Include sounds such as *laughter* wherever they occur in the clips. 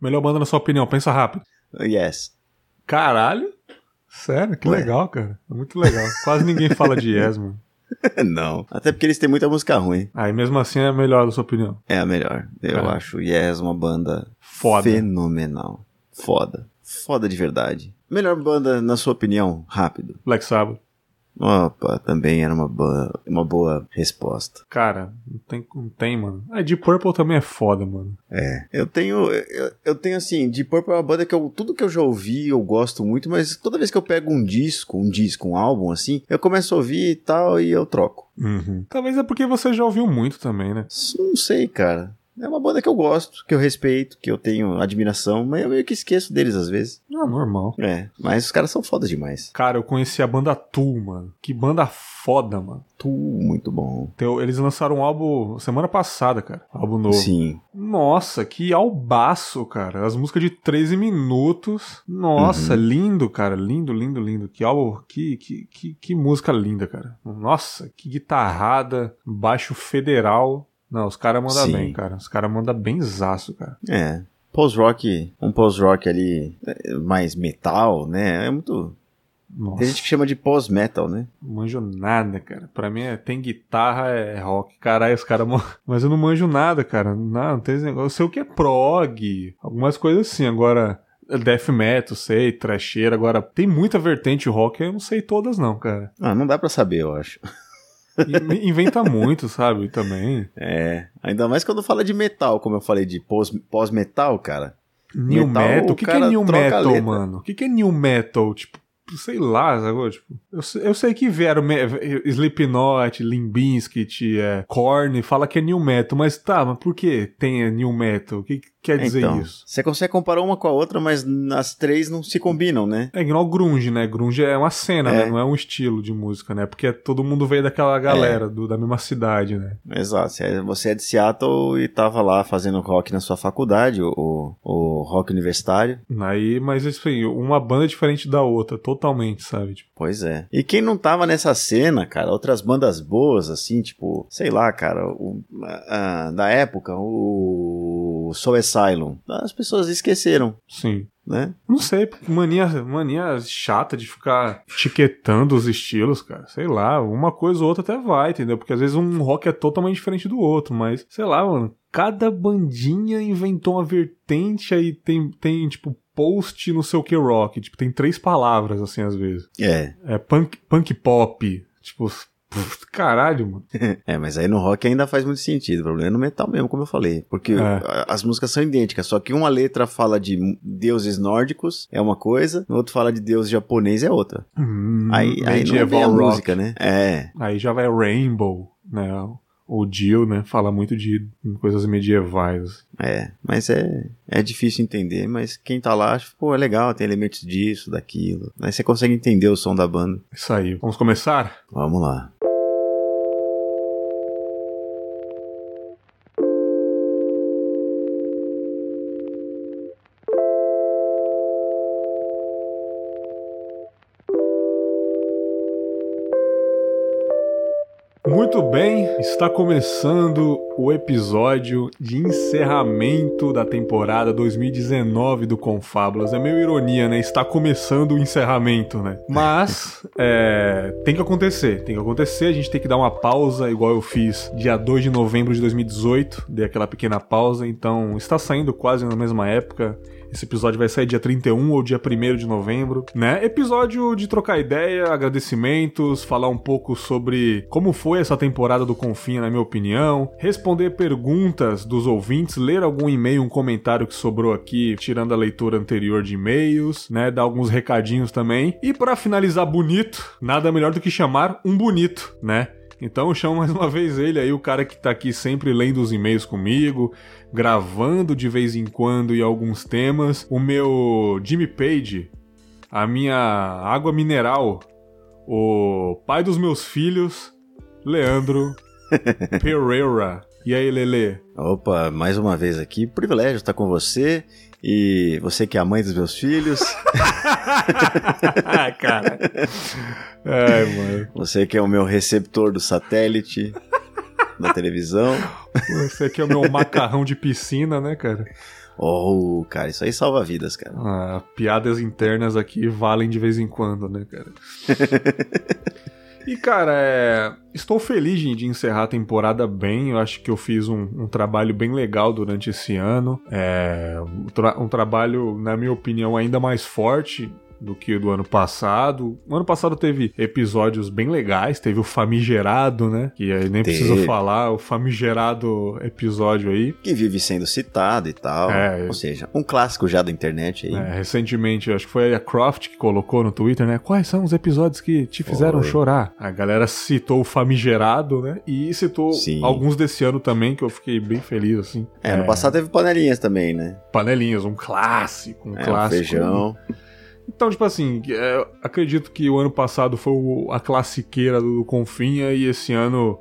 Melhor banda na sua opinião, pensa rápido. Yes. Caralho? Sério? Que Ué. legal, cara. Muito legal. Quase ninguém fala de *laughs* Yes, mano. Não. Até porque eles têm muita música ruim. Aí mesmo assim é a melhor, na sua opinião. É a melhor. Eu é. acho Yes uma banda Foda. fenomenal. Foda. Foda de verdade. Melhor banda, na sua opinião, rápido. Black Sabbath. Opa, também era uma boa, uma boa resposta. Cara, não tem, não tem, mano. A ah, Deep Purple também é foda, mano. É. Eu tenho, eu, eu tenho assim, Deep Purple é uma banda que eu, tudo que eu já ouvi eu gosto muito, mas toda vez que eu pego um disco, um disco, um álbum assim, eu começo a ouvir e tal e eu troco. Uhum. Talvez é porque você já ouviu muito também, né? Não sei, cara. É uma banda que eu gosto, que eu respeito, que eu tenho admiração, mas eu meio que esqueço deles às vezes. Ah, normal. É, mas os caras são foda demais. Cara, eu conheci a banda Tool, mano. Que banda foda, mano. Tool, muito bom. Então, eles lançaram um álbum semana passada, cara. Álbum novo. Sim. Nossa, que albaço, cara. As músicas de 13 minutos. Nossa, uhum. lindo, cara. Lindo, lindo, lindo. Que álbum, que, que, que, que música linda, cara. Nossa, que guitarrada, baixo federal. Não, os caras mandam bem, cara. Os caras mandam bem zaço, cara. É. Post-rock, um post-rock ali é, mais metal, né? É muito. Nossa. Tem gente que chama de pós-metal, né? Não manjo nada, cara. Pra mim é, tem guitarra, é rock. Caralho, os caras. *laughs* Mas eu não manjo nada, cara. Não, não tem esse negócio. Eu sei o que é prog, algumas coisas assim. Agora, death metal, sei, trasheira. Agora, tem muita vertente rock, eu não sei todas, não, cara. Ah, não dá pra saber, eu acho. *laughs* inventa muito, sabe? Também. É. Ainda mais quando fala de metal, como eu falei de pós-metal, cara. New metal, metal? o que, que é new metal, mano? O que, que é new metal? Tipo, sei lá, sabe? Tipo, eu, eu sei que vieram Slipknot, Limbiskit, é, Korn, fala que é new metal, mas tá, mas por que tem new metal? O que, quer dizer então, isso. Você consegue comparar uma com a outra, mas as três não se combinam, né? É igual grunge, né? Grunge é uma cena, né? é. né? Não é um estilo de música, né? Porque todo mundo veio daquela galera, é. do, da mesma cidade, né? Exato. Você é de Seattle e tava lá fazendo rock na sua faculdade, o, o rock universitário. Aí, mas assim, uma banda diferente da outra, totalmente, sabe? Tipo... Pois é. E quem não tava nessa cena, cara, outras bandas boas, assim, tipo, sei lá, cara, o, a, a, da época, o Soul Asylum. As pessoas esqueceram. Sim. Né? Não sei, mania, mania chata de ficar etiquetando os estilos, cara. Sei lá, uma coisa ou outra até vai, entendeu? Porque às vezes um rock é totalmente diferente do outro, mas sei lá, mano. Cada bandinha inventou uma vertente aí tem, tem tipo, post no seu que rock. Tipo, tem três palavras, assim, às vezes. É. É punk, punk pop. Tipo, Caralho, mano. *laughs* é, mas aí no rock ainda faz muito sentido. O problema é no metal mesmo, como eu falei. Porque é. as músicas são idênticas, só que uma letra fala de deuses nórdicos, é uma coisa, no outro fala de deus japonês, é outra. Hum, aí aí não é a rock. música, né? É. Aí já vai Rainbow, né? o Jill, né, fala muito de coisas medievais. É, mas é, é difícil entender, mas quem tá lá acha, pô, é legal, tem elementos disso, daquilo. Aí você consegue entender o som da banda. Isso aí. Vamos começar? Vamos lá. Muito bem, está começando o episódio de encerramento da temporada 2019 do Confábulas. É meio ironia, né? Está começando o encerramento, né? Mas *laughs* é, tem que acontecer, tem que acontecer. A gente tem que dar uma pausa, igual eu fiz dia 2 de novembro de 2018. Dei aquela pequena pausa, então está saindo quase na mesma época. Esse episódio vai sair dia 31 ou dia 1 de novembro, né? Episódio de trocar ideia, agradecimentos, falar um pouco sobre como foi essa temporada do Confinha, na minha opinião, responder perguntas dos ouvintes, ler algum e-mail, um comentário que sobrou aqui, tirando a leitura anterior de e-mails, né? Dar alguns recadinhos também. E para finalizar bonito, nada melhor do que chamar um bonito, né? Então eu chamo mais uma vez ele aí, o cara que tá aqui sempre lendo os e-mails comigo, gravando de vez em quando e alguns temas, o meu Jimmy Page, a minha água mineral, o pai dos meus filhos, Leandro *laughs* Pereira. E aí, Lele? Opa, mais uma vez aqui. Privilégio estar com você. E você que é a mãe dos meus filhos. *laughs* cara. *laughs* Ai, mano. Você que é o meu receptor do satélite da televisão. Você que é o meu macarrão de piscina, né, cara? Oh, cara, isso aí salva vidas, cara. Ah, piadas internas aqui valem de vez em quando, né, cara? *laughs* E, cara, é... estou feliz de encerrar a temporada bem. Eu acho que eu fiz um, um trabalho bem legal durante esse ano. É... Um, tra um trabalho, na minha opinião, ainda mais forte do que do ano passado. O ano passado teve episódios bem legais, teve o famigerado, né? Que aí nem teve. preciso falar, o famigerado episódio aí. Que vive sendo citado e tal. É, Ou seja, um clássico já da internet aí. É, recentemente, acho que foi a Croft que colocou no Twitter, né? Quais são os episódios que te fizeram foi. chorar? A galera citou o famigerado, né? E citou Sim. alguns desse ano também, que eu fiquei bem feliz, assim. É, é... no passado teve panelinhas também, né? Panelinhas, um clássico, um é, clássico. Um feijão. Então, tipo assim, é, acredito que o ano passado foi o, a classiqueira do, do Confinha e esse ano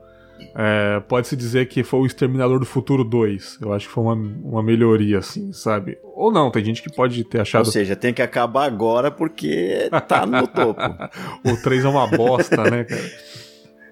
é, pode-se dizer que foi o Exterminador do Futuro 2. Eu acho que foi uma, uma melhoria, assim, sabe? Ou não, tem gente que pode ter achado. Ou seja, tem que acabar agora porque tá no topo. *laughs* o 3 é uma bosta, né, cara?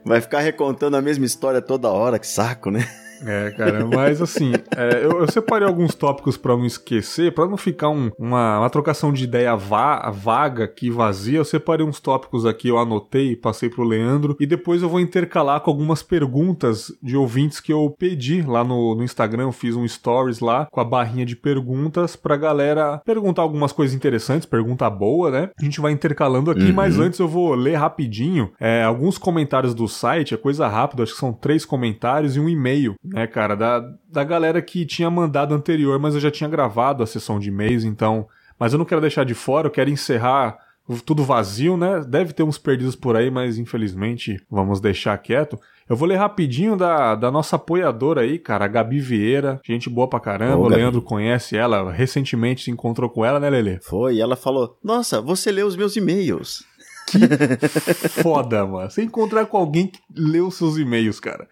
Vai ficar recontando a mesma história toda hora, que saco, né? É, cara, mas assim, é, eu, eu, separei alguns tópicos para não esquecer, para não ficar um, uma, uma, trocação de ideia va vaga aqui, vazia. Eu separei uns tópicos aqui, eu anotei, passei pro Leandro, e depois eu vou intercalar com algumas perguntas de ouvintes que eu pedi lá no, no Instagram. Eu fiz um stories lá com a barrinha de perguntas pra galera perguntar algumas coisas interessantes, pergunta boa, né? A gente vai intercalando aqui, uhum. mas antes eu vou ler rapidinho é, alguns comentários do site, é coisa rápida, acho que são três comentários e um e-mail né, cara, da, da galera que tinha mandado anterior, mas eu já tinha gravado a sessão de e-mails, então. Mas eu não quero deixar de fora, eu quero encerrar tudo vazio, né? Deve ter uns perdidos por aí, mas infelizmente vamos deixar quieto. Eu vou ler rapidinho da, da nossa apoiadora aí, cara, a Gabi Vieira. Gente boa pra caramba. Ô, o Leandro conhece ela. Recentemente se encontrou com ela, né, Lele? Foi, e ela falou: Nossa, você leu os meus e-mails. Que foda, mano. Você encontrar com alguém que leu seus e-mails, cara.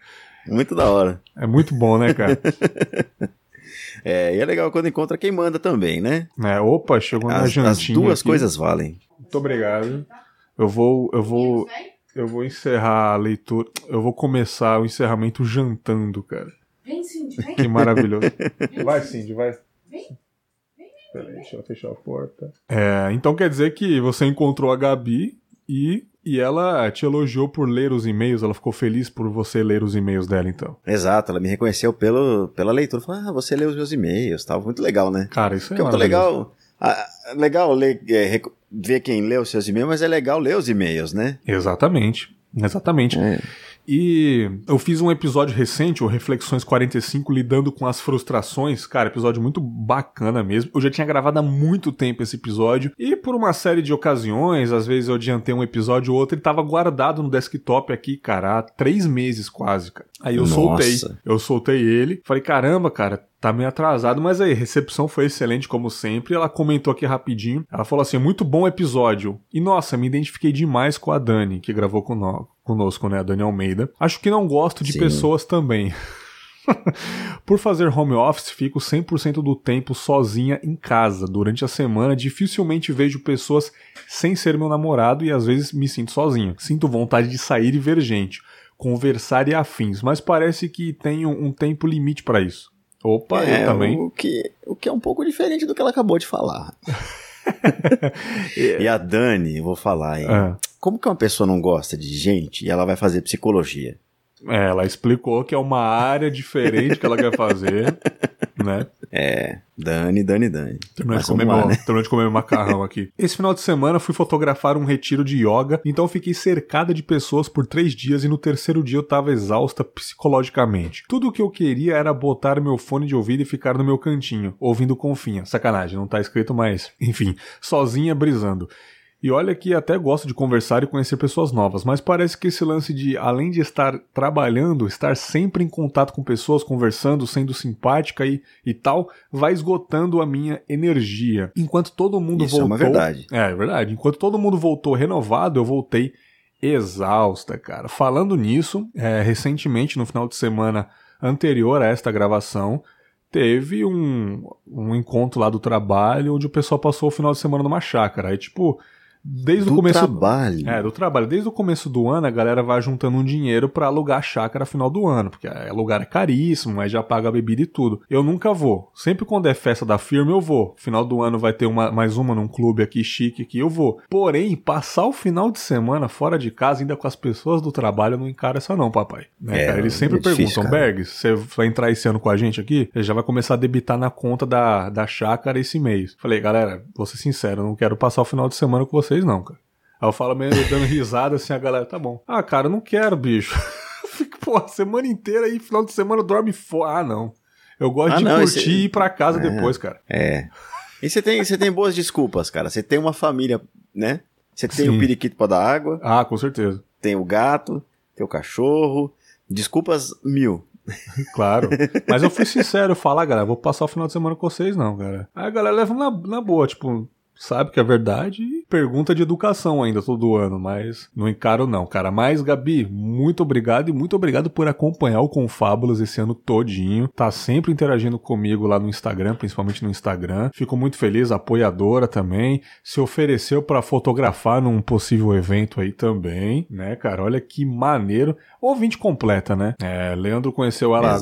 Muito da hora. É muito bom, né, cara? *laughs* é, e é legal quando encontra quem manda também, né? É, opa, chegou na jantinha. As duas aqui. coisas valem. Muito obrigado. Eu vou, eu vou, eu vou encerrar a leitura. Eu vou começar o encerramento jantando, cara. Vem, Cindy, vem. Que maravilhoso. vai, Cindy, vai. Vem. Peraí, deixa eu fechar a porta. É, então quer dizer que você encontrou a Gabi e e ela te elogiou por ler os e-mails, ela ficou feliz por você ler os e-mails dela, então. Exato, ela me reconheceu pelo, pela leitura. Falou, ah, você leu os meus e-mails, tava muito legal, né? Cara, isso é muito legal. Ah, legal ler, é, ver quem lê os seus e-mails, mas é legal ler os e-mails, né? Exatamente, exatamente. É. E eu fiz um episódio recente, o Reflexões 45, lidando com as frustrações. Cara, episódio muito bacana mesmo. Eu já tinha gravado há muito tempo esse episódio. E por uma série de ocasiões, às vezes eu adiantei um episódio ou outro, ele tava guardado no desktop aqui, cara, há três meses quase, cara. Aí eu Nossa. soltei. Eu soltei ele. Falei, caramba, cara, tá meio atrasado, mas aí, recepção foi excelente como sempre. Ela comentou aqui rapidinho. Ela falou assim: muito bom episódio. E nossa, me identifiquei demais com a Dani, que gravou conosco, né? A Dani Almeida. Acho que não gosto de Sim. pessoas também. *laughs* Por fazer home office, fico 100% do tempo sozinha em casa. Durante a semana, dificilmente vejo pessoas sem ser meu namorado e às vezes me sinto sozinho. Sinto vontade de sair e ver gente, conversar e afins, mas parece que tenho um tempo limite para isso. Opa, é, eu também. O que, o que é um pouco diferente do que ela acabou de falar. *laughs* e a Dani, vou falar, hein? É. Como que uma pessoa não gosta de gente e ela vai fazer psicologia? É, ela explicou que é uma área diferente que ela quer fazer, *laughs* né? É, Dani, Dani, Dani. Terminou de, comer lá, né? de comer macarrão aqui. *laughs* Esse final de semana fui fotografar um retiro de yoga, então fiquei cercada de pessoas por três dias e no terceiro dia eu tava exausta psicologicamente. Tudo o que eu queria era botar meu fone de ouvido e ficar no meu cantinho, ouvindo confinha. Sacanagem, não tá escrito mais. Enfim, sozinha brisando. E olha que até gosto de conversar e conhecer pessoas novas, mas parece que esse lance de, além de estar trabalhando, estar sempre em contato com pessoas, conversando, sendo simpática e, e tal, vai esgotando a minha energia. Enquanto todo mundo Isso voltou. É uma verdade. É, é verdade. Enquanto todo mundo voltou renovado, eu voltei exausta, cara. Falando nisso, é, recentemente, no final de semana anterior a esta gravação, teve um, um encontro lá do trabalho onde o pessoal passou o final de semana numa chácara. Aí, tipo, Desde do o começo trabalho. É, do trabalho. Desde o começo do ano, a galera vai juntando um dinheiro para alugar a chácara final do ano, porque lugar é caríssimo, aí já paga a bebida e tudo. Eu nunca vou. Sempre quando é festa da firma, eu vou. Final do ano vai ter uma, mais uma num clube aqui chique aqui, eu vou. Porém, passar o final de semana fora de casa, ainda com as pessoas do trabalho, eu não encaro essa não, papai. Né, É, cara? Eles sempre é difícil, perguntam. Bergs, você vai entrar esse ano com a gente aqui? Ele já vai começar a debitar na conta da, da chácara esse mês. Falei, galera, vou ser sincero, eu não quero passar o final de semana com vocês não, cara. Aí eu falo meio dando risada assim, a galera, tá bom. Ah, cara, eu não quero, bicho. *laughs* Fico, pô, a semana inteira aí, final de semana dorme fora. Ah, não. Eu gosto Ah, de não, curtir esse- e ir pra casa É. depois, cara. É. E você tem, você tem boas desculpas, cara. Você tem uma família, né? Você tem o periquito pra dar água, Ah, com certeza. tem o gato, tem o cachorro. Desculpas mil. *laughs* Claro. Mas eu fui sincero, falar, galera, vou passar o final de semana com vocês, não, cara. Aí a galera leva na, na boa, tipo, sabe que é verdade e pergunta de educação ainda todo ano, mas não encaro não, cara. Mas, Gabi, muito obrigado e muito obrigado por acompanhar o Confábulas esse ano todinho. Tá sempre interagindo comigo lá no Instagram, principalmente no Instagram. Fico muito feliz, apoiadora também. Se ofereceu pra fotografar num possível evento aí também, né, cara? Olha que maneiro. Ouvinte completa, né? É, Leandro conheceu ela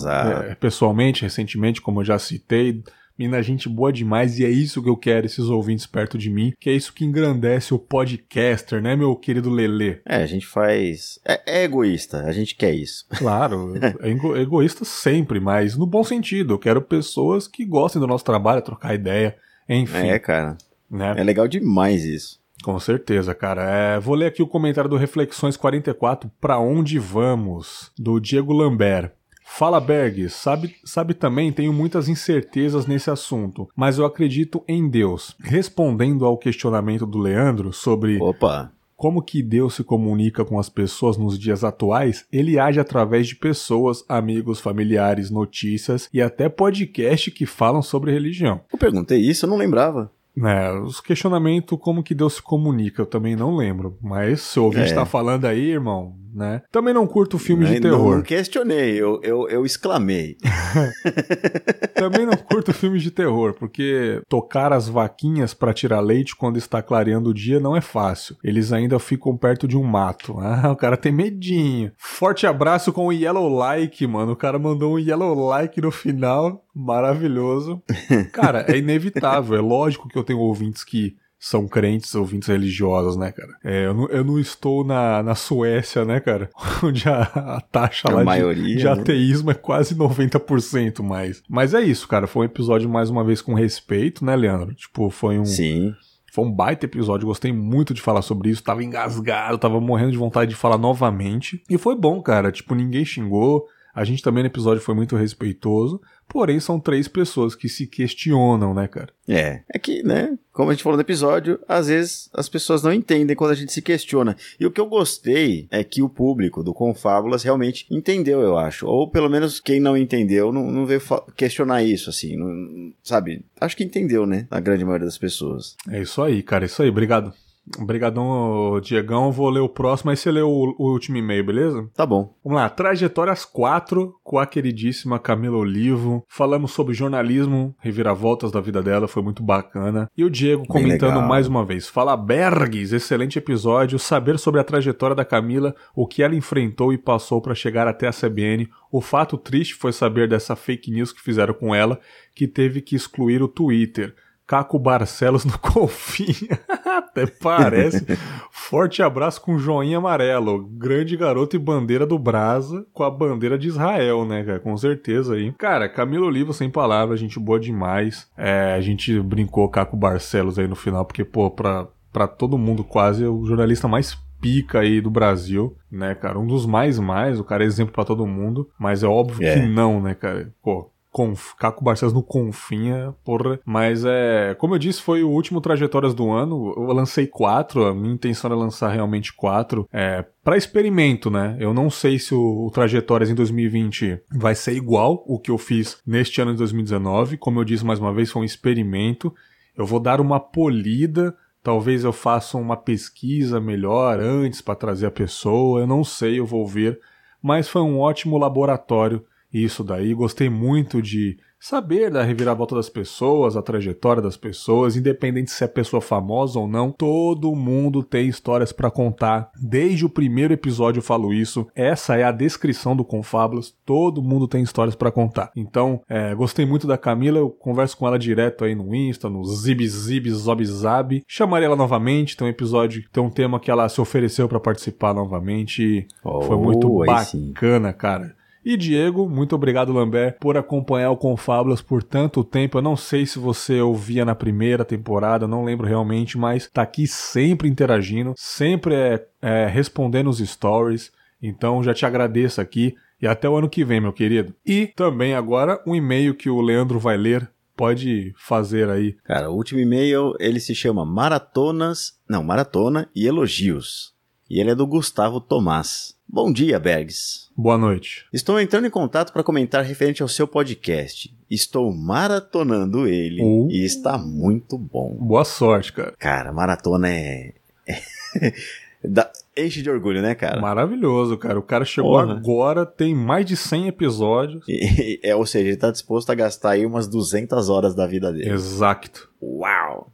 é, pessoalmente, recentemente, como eu já citei. Mina, gente boa demais e é isso que eu quero, esses ouvintes perto de mim, que é isso que engrandece o podcaster, né, meu querido Lelê? É, a gente faz. É, é egoísta, a gente quer isso. *laughs* Claro, é ego- egoísta sempre, mas no bom sentido. Eu quero pessoas que gostem do nosso trabalho, trocar ideia, enfim, É, cara. né? É legal demais isso. Com certeza, cara. É, vou ler aqui o comentário do Reflexões 44, Pra Onde Vamos, do Diego Lambert. Fala Berg, sabe, sabe também, tenho muitas incertezas nesse assunto, mas eu acredito em Deus. Respondendo ao questionamento do Leandro sobre Opa. como que Deus se comunica com as pessoas nos dias atuais, ele age através de pessoas, amigos, familiares, notícias e até podcast que falam sobre religião. Eu perguntei isso, eu não lembrava. É, os questionamentos como que Deus se comunica, eu também não lembro. Mas se o ouvinte É. tá falando aí, irmão, né? Também não curto filmes de terror. Não questionei, eu, eu, eu exclamei. *laughs* Também não curto filmes de terror, porque tocar as vaquinhas pra tirar leite quando está clareando o dia não é fácil. Eles ainda ficam perto de um mato. *laughs* Ah, o cara tem medinho. Forte abraço com o Yellow Like, mano. O cara mandou um Yellow Like no final. Maravilhoso. *laughs* Cara, é inevitável. É lógico que eu tenho ouvintes que são crentes, ouvintes religiosos, né, cara? É, eu, não, eu não estou na, na Suécia, né, cara? *laughs* Onde a, a taxa A lá de- maioria, de, né? ateísmo é quase 90% mais. Mas é isso, cara. Foi um episódio, mais uma vez, com respeito, né, Leandro? Tipo, foi um, Sim. foi um baita episódio. Gostei muito de falar sobre isso. Tava engasgado, tava morrendo de vontade de falar novamente. E foi bom, cara. Tipo, ninguém xingou. A gente também no episódio foi muito respeitoso. Porém, são três pessoas que se questionam, né, cara? É. É que, né, como a gente falou no episódio, às vezes as pessoas não entendem quando a gente se questiona. E o que eu gostei é que o público do Confábulas realmente entendeu, eu acho. Ou pelo menos quem não entendeu não, não veio questionar isso, assim. não- sabe? Acho que entendeu, né? A grande maioria das pessoas. É isso aí, cara. É isso aí. Obrigado. Obrigadão, Diegão. Vou ler o próximo, aí você lê o, o último e-mail, beleza? Tá bom. Vamos lá, Trajetórias 4 com a queridíssima Camila Olivo. Falamos sobre jornalismo, reviravoltas da vida dela, foi muito bacana. E o Diego comentando mais uma vez. Fala Bergs, excelente episódio. Saber sobre a trajetória da Camila, o que ela enfrentou e passou para chegar até a CBN. O fato triste foi saber dessa fake news que fizeram com ela, que teve que excluir o Twitter. Caco Barcelos no *laughs* Confinha. Até parece. Forte abraço com joinha amarelo. Grande garoto e bandeira do Brasa com a bandeira de Israel, né, cara? Com certeza aí. Cara, Camilo Olivo sem palavras, gente boa demais. É, a gente brincou Caco Barcelos aí no final, porque, pô, pra, pra todo mundo quase, é o jornalista mais pica aí do Brasil, né, cara? Um dos mais mais, o cara é exemplo pra todo mundo, mas é óbvio É. que não, né, cara? Pô, Conf, Caco Barcelos no Confinha, porra. Mas é. Como eu disse, foi o último Trajetórias do ano. Eu lancei quatro. A minha intenção era lançar realmente quatro. É. Pra experimento, né? Eu não sei se o, o Trajetórias em 2020 vai ser igual o que eu fiz neste ano de 2019. Como eu disse mais uma vez, foi um experimento. Eu vou dar uma polida. Talvez eu faça uma pesquisa melhor antes para trazer a pessoa. Eu não sei, eu vou ver. Mas foi um ótimo laboratório isso daí. Gostei muito de saber da reviravolta das pessoas, a trajetória das pessoas, independente se é pessoa famosa ou não, todo mundo tem histórias para contar. Desde o primeiro episódio eu falo isso. Essa é a descrição do Confablas. Todo mundo tem histórias para contar. Então, é, gostei muito da Camila, eu converso com ela direto aí no Insta, no Zib Zib Zob Zab. Chamarei ela novamente, tem um episódio, tem um tema que ela se ofereceu para participar novamente. Oh, Foi muito bacana, sim. cara. E Diego, muito obrigado, Lambert, por acompanhar o Confábulas por tanto tempo. Eu não sei se você ouvia na primeira temporada, não lembro realmente, mas tá aqui sempre interagindo, sempre é, é, respondendo os stories. Então já te agradeço aqui e até o ano que vem, meu querido. E também agora um e-mail que o Leandro vai ler. Pode fazer aí. Cara, o último e-mail ele se chama Maratonas. Não, Maratona e Elogios. E ele é do Gustavo Tomás. Bom dia, Bergs. Boa noite. Estou entrando em contato para comentar referente ao seu podcast. Estou maratonando ele uh. e está muito bom. Boa sorte, cara. Cara, maratona é. *laughs* da... Enche de orgulho, né, cara? Maravilhoso, cara. O cara chegou Porra. agora, tem mais de 100 episódios. E, *laughs* é, ou seja, ele está disposto a gastar aí umas 200 horas da vida dele. Exato. Uau!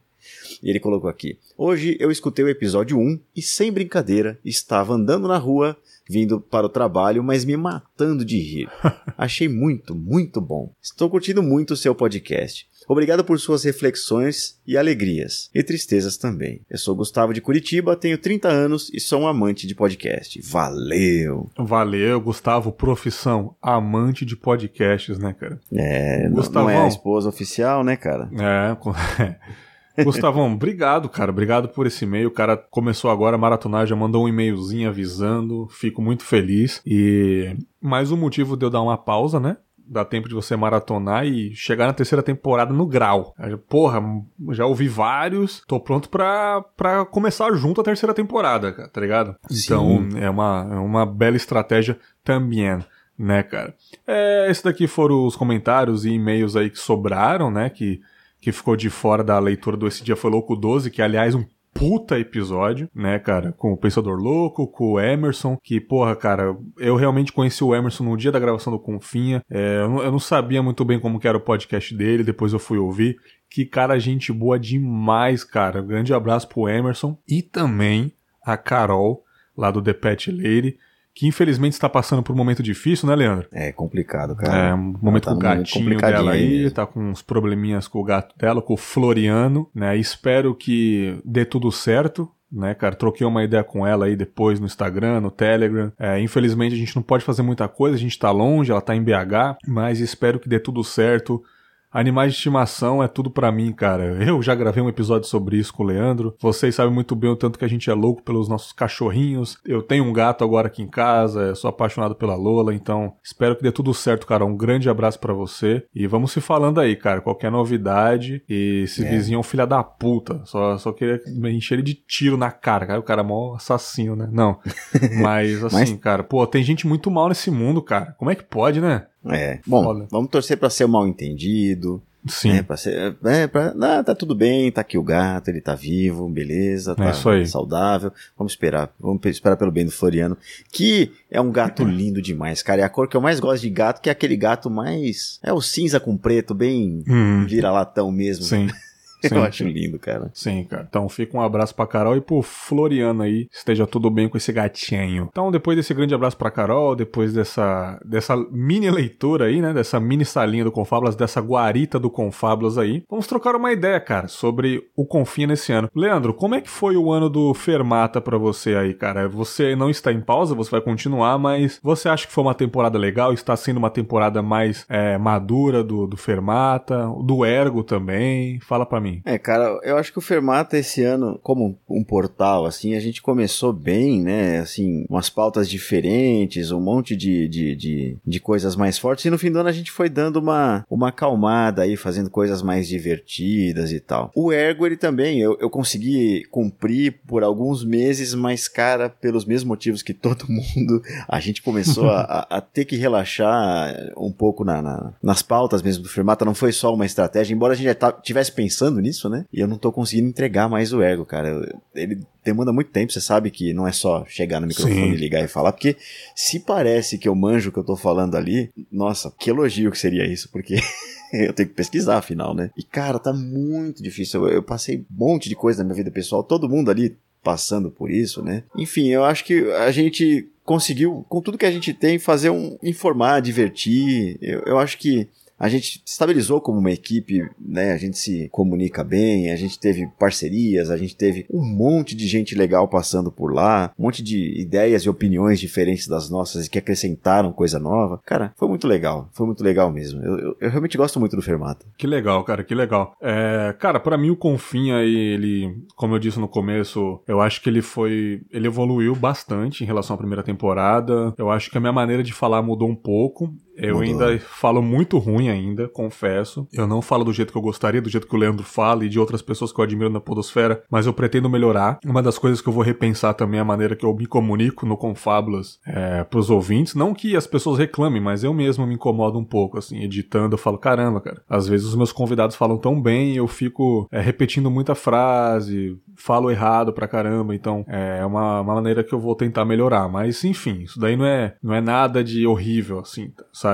E ele colocou aqui: Hoje eu escutei o episódio 1 e, sem brincadeira, estava andando na rua vindo para o trabalho, mas me matando de rir. *laughs* Achei muito, muito bom. Estou curtindo muito o seu podcast. Obrigado por suas reflexões e alegrias, e tristezas também. Eu sou Gustavo de Curitiba, tenho 30 anos e sou um amante de podcast. Valeu! Valeu, Gustavo, profissão, amante de podcasts, né, cara? É, Gustavão, não é a esposa oficial, né, cara? É, *laughs* Gustavão, obrigado, cara. Obrigado por esse e-mail. O cara começou agora a maratonar, já mandou um e-mailzinho avisando. Fico muito feliz. E mais um motivo de eu dar uma pausa, né? dá tempo de você maratonar e chegar na terceira temporada no grau. Porra, já ouvi vários, tô pronto pra, pra começar junto a terceira temporada, tá ligado? Sim. Então é uma, é uma bela estratégia também. Né, cara? É, esse daqui foram os comentários e e-mails aí que sobraram, né? Que que ficou de fora da leitura do Esse Dia Foi Louco 12, que aliás um puta episódio, né, cara? Com o Pensador Louco, com o Emerson, que, porra, cara, eu realmente conheci o Emerson no dia da gravação do Confinha. É, eu, não, eu, não, sabia muito bem como era o podcast dele, depois eu fui ouvir. Que cara, gente boa demais, cara. Grande abraço pro Emerson. E também a Carol, lá do The Pet Lady que infelizmente está passando por um momento difícil, né, Leandro? É complicado, cara. É, um momento tá com o gatinho dela aí, tá com uns probleminhas com o gato dela, com o Floriano, né? Espero que dê tudo certo, né, cara? Troquei uma ideia com ela aí depois no Instagram, no Telegram. É, infelizmente a gente não pode fazer muita coisa, a gente tá longe, ela tá em BH, mas espero que dê tudo certo. Animais de estimação é tudo para mim, cara. Eu já gravei um episódio sobre isso com o Leandro. Vocês sabem muito bem o tanto que a gente é louco pelos nossos cachorrinhos. Eu tenho um gato agora aqui em casa, sou apaixonado pela Lola, então espero que dê tudo certo, cara. Um grande abraço para você e vamos se falando aí, cara. Qualquer novidade e esse é. vizinho é um filho da puta. Só, só queria encher ele de tiro na cara, cara. O cara é mó assassino, né? Não. *laughs* Mas assim, Mas... cara, pô, tem gente muito mal nesse mundo, cara. Como é que pode, né? É. Bom, Foda. vamos torcer para ser o mal entendido. Sim. É, pra ser, é, pra, ah, tá tudo bem, tá aqui o gato, ele tá vivo, beleza, tá é saudável. Vamos esperar, vamos esperar pelo bem do Floriano, que é um gato *laughs* lindo demais, cara. É a cor que eu mais gosto de gato, que é aquele gato mais. É o cinza com preto, bem hum. vira-latão mesmo. Sim. *laughs* Sim. Eu acho lindo, cara. Sim, cara. Então fica um abraço pra Carol e pro Floriano aí. Esteja tudo bem com esse gatinho. Então, depois desse grande abraço pra Carol, depois dessa, dessa mini leitura aí, né? Dessa mini salinha do Confábulas, dessa guarita do Confábulas aí, vamos trocar uma ideia, cara, sobre o Confia nesse ano. Leandro, como é que foi o ano do Fermata pra você aí, cara? Você não está em pausa, você vai continuar, mas você acha que foi uma temporada legal? Está sendo uma temporada mais é, madura do, do Fermata, do Ergo também? Fala pra mim. É, cara, eu acho que o Fermata esse ano, como um portal, assim, a gente começou bem, né? Assim, umas pautas diferentes, um monte de, de, de, de coisas mais fortes, e no fim do ano a gente foi dando uma, uma acalmada aí, fazendo coisas mais divertidas e tal. O Ergo, ele também, eu, eu consegui cumprir por alguns meses, mas, cara, pelos mesmos motivos que todo *laughs* mundo, a gente começou a, a, ter que relaxar um pouco na, na, nas pautas mesmo do Fermata, não foi só uma estratégia, embora a gente já estivesse pensando nisso, né? E eu não tô conseguindo entregar mais o ego, cara. Ele demanda muito tempo, você sabe que não é só chegar no microfone, Sim. ligar e falar, porque se parece que eu manjo o que eu tô falando ali, nossa, que elogio que seria isso, porque *laughs* eu tenho que pesquisar, afinal, né? E, cara, tá muito difícil. Eu, eu passei um monte de coisa na minha vida pessoal, todo mundo ali passando por isso, né? Enfim, eu acho que a gente conseguiu, com tudo que a gente tem, fazer um informar, divertir. Eu, eu acho que a gente estabilizou como uma equipe, né? A gente se comunica bem, a gente teve parcerias, a gente teve um monte de gente legal passando por lá, um monte de ideias e opiniões diferentes das nossas e que acrescentaram coisa nova. Cara, foi muito legal, foi muito legal mesmo. Eu, eu, eu realmente gosto muito do Fermata. Que legal, cara, que legal. É, cara, para mim o Confinha ele, como eu disse no começo, eu acho que ele foi, ele evoluiu bastante em relação à primeira temporada. Eu acho que a minha maneira de falar mudou um pouco. Eu Mudou. ainda falo muito ruim ainda, confesso. Eu não falo do jeito que eu gostaria, do jeito que o Leandro fala e de outras pessoas que eu admiro na podosfera, mas eu pretendo melhorar. Uma das coisas que eu vou repensar também é a maneira que eu me comunico no Confábulas é, pros ouvintes. Não que as pessoas reclamem, mas eu mesmo me incomodo um pouco, assim, editando, eu falo, caramba, cara, às vezes os meus convidados falam tão bem e eu fico é, repetindo muita frase, falo errado pra caramba, então é uma, uma maneira que eu vou tentar melhorar. Mas enfim, isso daí não é, não é nada de horrível, assim, sabe?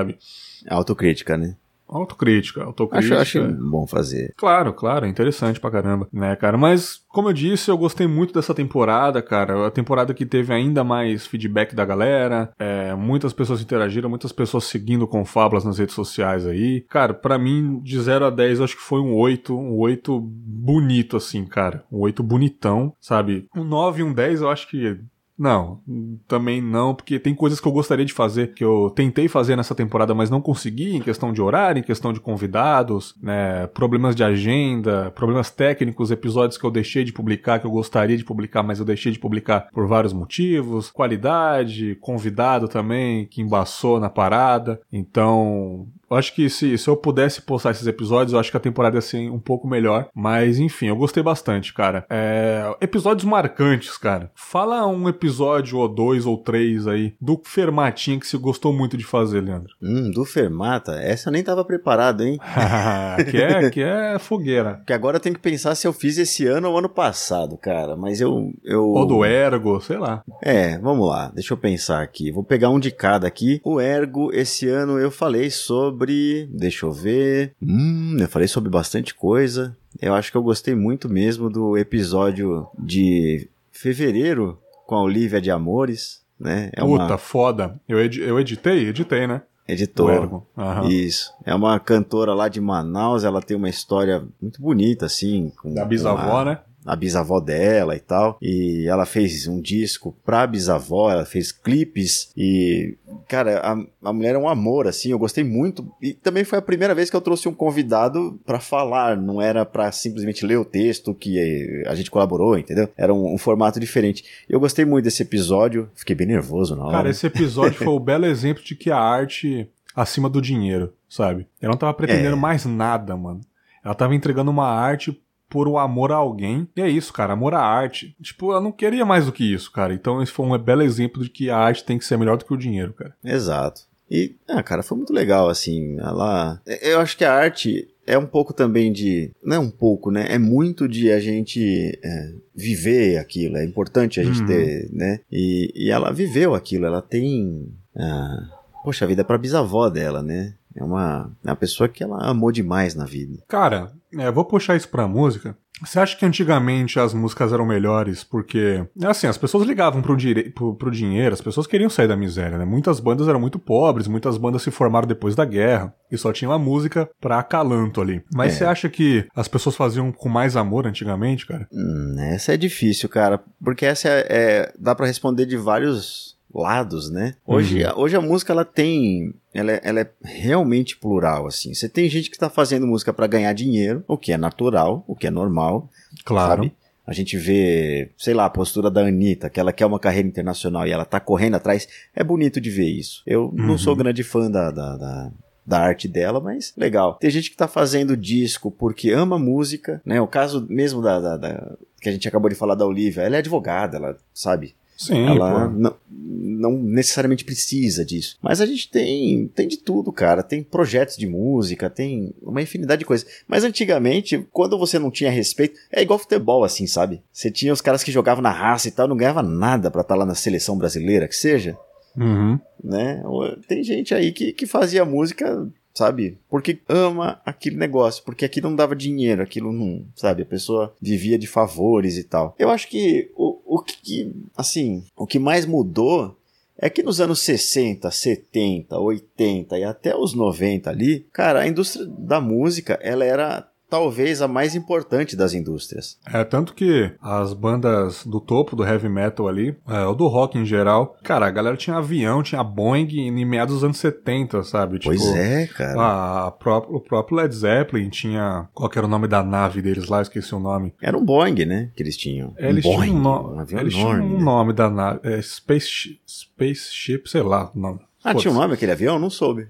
Autocrítica, né? Autocrítica, autocrítica. Acho, acho bom fazer. Claro, claro, é interessante pra caramba, né, cara? Mas, como eu disse, eu gostei muito dessa temporada, cara. A temporada que teve ainda mais feedback da galera, é, muitas pessoas interagiram, muitas pessoas seguindo com fábulas nas redes sociais aí. Cara, para mim, de 0 a 10, eu acho que foi um 8, um 8 bonito, assim, cara. Um 8 bonitão, sabe? Um 9 e um 10 eu acho que não, também não, porque tem coisas que eu gostaria de fazer, que eu tentei fazer nessa temporada, mas não consegui, em questão de horário, em questão de convidados, né, problemas de agenda, problemas técnicos, episódios que eu deixei de publicar, que eu gostaria de publicar, mas eu deixei de publicar por vários motivos, qualidade, convidado também, que embaçou na parada, então eu acho que se, se eu pudesse postar esses episódios, eu acho que a temporada ia ser um pouco melhor. Mas, enfim, eu gostei bastante, cara. É... Episódios marcantes, cara. Fala um episódio ou dois ou três aí do Fermatinha que você gostou muito de fazer, Leandro. Hum, do Fermata? Essa eu nem tava preparado, hein? *laughs* que, é, que é fogueira. Que agora eu tenho que pensar se eu fiz esse ano ou ano passado, cara. Mas eu. eu... Ou do Ergo, sei lá. É, vamos lá. Deixa eu pensar aqui. Vou pegar um de cada aqui. O Ergo, esse ano eu falei sobre sobre. Deixa eu ver. Hum, eu falei sobre bastante coisa. Eu acho que eu gostei muito mesmo do episódio de fevereiro com a Olivia de Amores, né? É Puta, uma... foda. Eu, ed eu editei? Editei, né? Editor. Uhum. Isso. É uma cantora lá de Manaus, ela tem uma história muito bonita, assim. Com da bisavó, uma... né? A bisavó dela e tal. E ela fez um disco pra bisavó, ela fez clipes e, cara, a, a mulher é um amor, assim, eu gostei muito. E também foi a primeira vez que eu trouxe um convidado para falar, não era para simplesmente ler o texto que a gente colaborou, entendeu? Era um, um, formato diferente. Eu gostei muito desse episódio, fiquei bem nervoso na hora. Cara, esse episódio foi o *laughs* belo exemplo de que a arte acima do dinheiro, sabe? Ela não tava pretendendo é. mais nada, mano. Ela tava entregando uma arte por o amor a alguém. E é isso, cara, amor à arte. Tipo, eu não queria mais do que isso, cara. Então esse foi um belo exemplo de que a arte tem que ser melhor do que o dinheiro, cara. Exato. E, ah, cara, foi muito legal, assim. Ela. Eu acho que a arte é um pouco também de. Não é um pouco, né? É muito de a gente é, viver aquilo. É importante a gente uhum. ter, né? E, e ela viveu aquilo. Ela tem. Ah, poxa vida, é pra bisavó dela, né? É uma, é uma pessoa que ela amou demais na vida. Cara, é, vou puxar isso pra música. Você acha que antigamente as músicas eram melhores porque, assim, as pessoas ligavam pro, pro, pro, dinheiro, as pessoas queriam sair da miséria, né? Muitas bandas eram muito pobres, muitas bandas se formaram depois da guerra e só tinham a música pra acalanto ali. Mas é. você acha que as pessoas faziam com mais amor antigamente, cara? Hum, essa é difícil, cara, porque essa é, é dá para responder de vários lados, né? Hoje, uhum. hoje a música ela tem, ela é, ela é realmente plural assim. Você tem gente que está fazendo música para ganhar dinheiro, o que é natural, o que é normal, claro. Sabe? A gente vê, sei lá, a postura da Anitta, que ela quer uma carreira internacional e ela tá correndo atrás. É bonito de ver isso. Eu uhum. não sou grande fã da, da, da, da arte dela, mas legal. Tem gente que tá fazendo disco porque ama música, né? O caso mesmo da, da, da, que a gente acabou de falar da Olivia, ela é advogada, ela sabe Sim, ela não, não, necessariamente precisa disso. Mas a gente tem, tem de tudo, cara. Tem projetos de música, tem uma infinidade de coisas. Mas antigamente, quando você não tinha respeito, é igual futebol, assim, sabe? Você tinha os caras que jogavam na raça e tal, não ganhava nada pra estar tá lá na seleção brasileira, que seja. Uhum. Né? Tem gente aí que, que fazia música sabe? Porque ama aquele negócio, porque aquilo não dava dinheiro, aquilo não, sabe? A pessoa vivia de favores e tal. Eu acho que o, o que, assim, o que mais mudou é que nos anos 60, 70, 80 e até os 90 ali, cara, a indústria da música, ela era talvez a mais importante das indústrias. É, tanto que as bandas do topo do heavy metal ali, é, ou do rock em geral, cara, a galera tinha avião, tinha Boeing em meados dos anos 70, sabe? Tipo, pois é, cara. A, a o próprio Led Zeppelin tinha. Qual era o nome da nave deles lá? Esqueci o nome. Era um Boeing, né? Que eles tinham. É, eles um tinham Boeing, um, no... um avião eles enorme, tinham um né? nome da nave. É, Space, Spaceship, sei lá o nome. Ah, tinha um nome aquele avião? Não soube.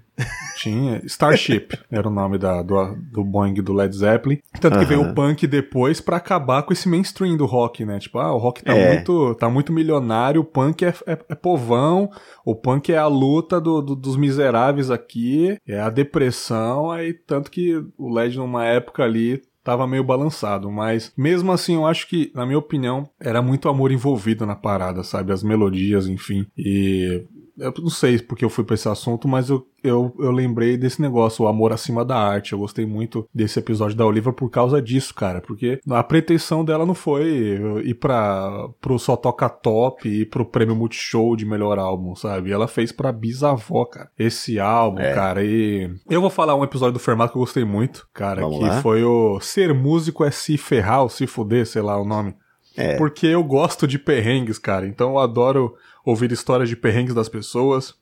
Tinha. Starship *laughs* era o nome da, do, do Boeing do Led Zeppelin. Tanto que veio Aham. o punk depois pra acabar com esse mainstream do rock, né? Tipo, ah, o rock tá, É. muito, tá muito milionário, o punk é, é, é povão, o punk é a luta do, do- dos miseráveis aqui, é a depressão, aí tanto que o Led numa época ali tava meio balançado, mas mesmo assim eu acho que, na minha opinião, era muito amor envolvido na parada, sabe? As melodias, enfim. E eu não sei porque eu fui pra esse assunto, mas eu, eu, eu lembrei desse negócio, o amor acima da arte. Eu gostei muito desse episódio da Oliva por causa disso, cara. Porque a pretensão dela não foi ir pra, pro Só Toca Top e pro prêmio Multishow de melhor álbum, sabe? Ela fez pra bisavó, cara. Esse álbum, É. cara. E eu vou falar um episódio do Fermato que eu gostei muito, cara. Vamos que lá. foi o Ser Músico é Se Ferrar ou Se Fuder, sei lá o nome. É. Porque eu gosto de perrengues, cara. Então eu adoro ouvir histórias de perrengues das pessoas.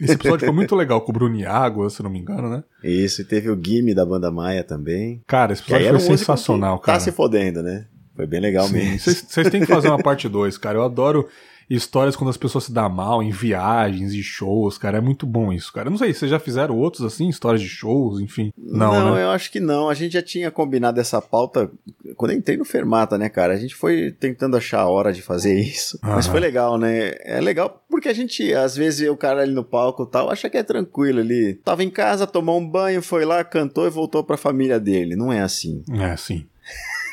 Esse episódio foi muito legal com o Bruno Água, se não me engano, né? Isso, e teve o Gimme da banda Maia também. Cara, esse episódio um foi sensacional, que cara. Tá se fodendo, né? Foi bem legal Sim, mesmo. Vocês têm que fazer uma parte 2, cara. Eu adoro histórias quando as pessoas se dão mal em viagens e shows, cara. É muito bom isso, cara. Eu não sei, vocês já fizeram outros assim, histórias de shows, enfim. Não, né? eu acho que não. A gente já tinha combinado essa pauta quando eu entrei no Fermata, né, cara? A gente foi tentando achar a hora de fazer isso. Mas Aham. foi legal, né? É legal porque a gente, às vezes, o cara ali no palco e tal, acha que é tranquilo ali. Tava em casa, tomou um banho, foi lá, cantou e voltou pra família dele. Não é assim. É, sim.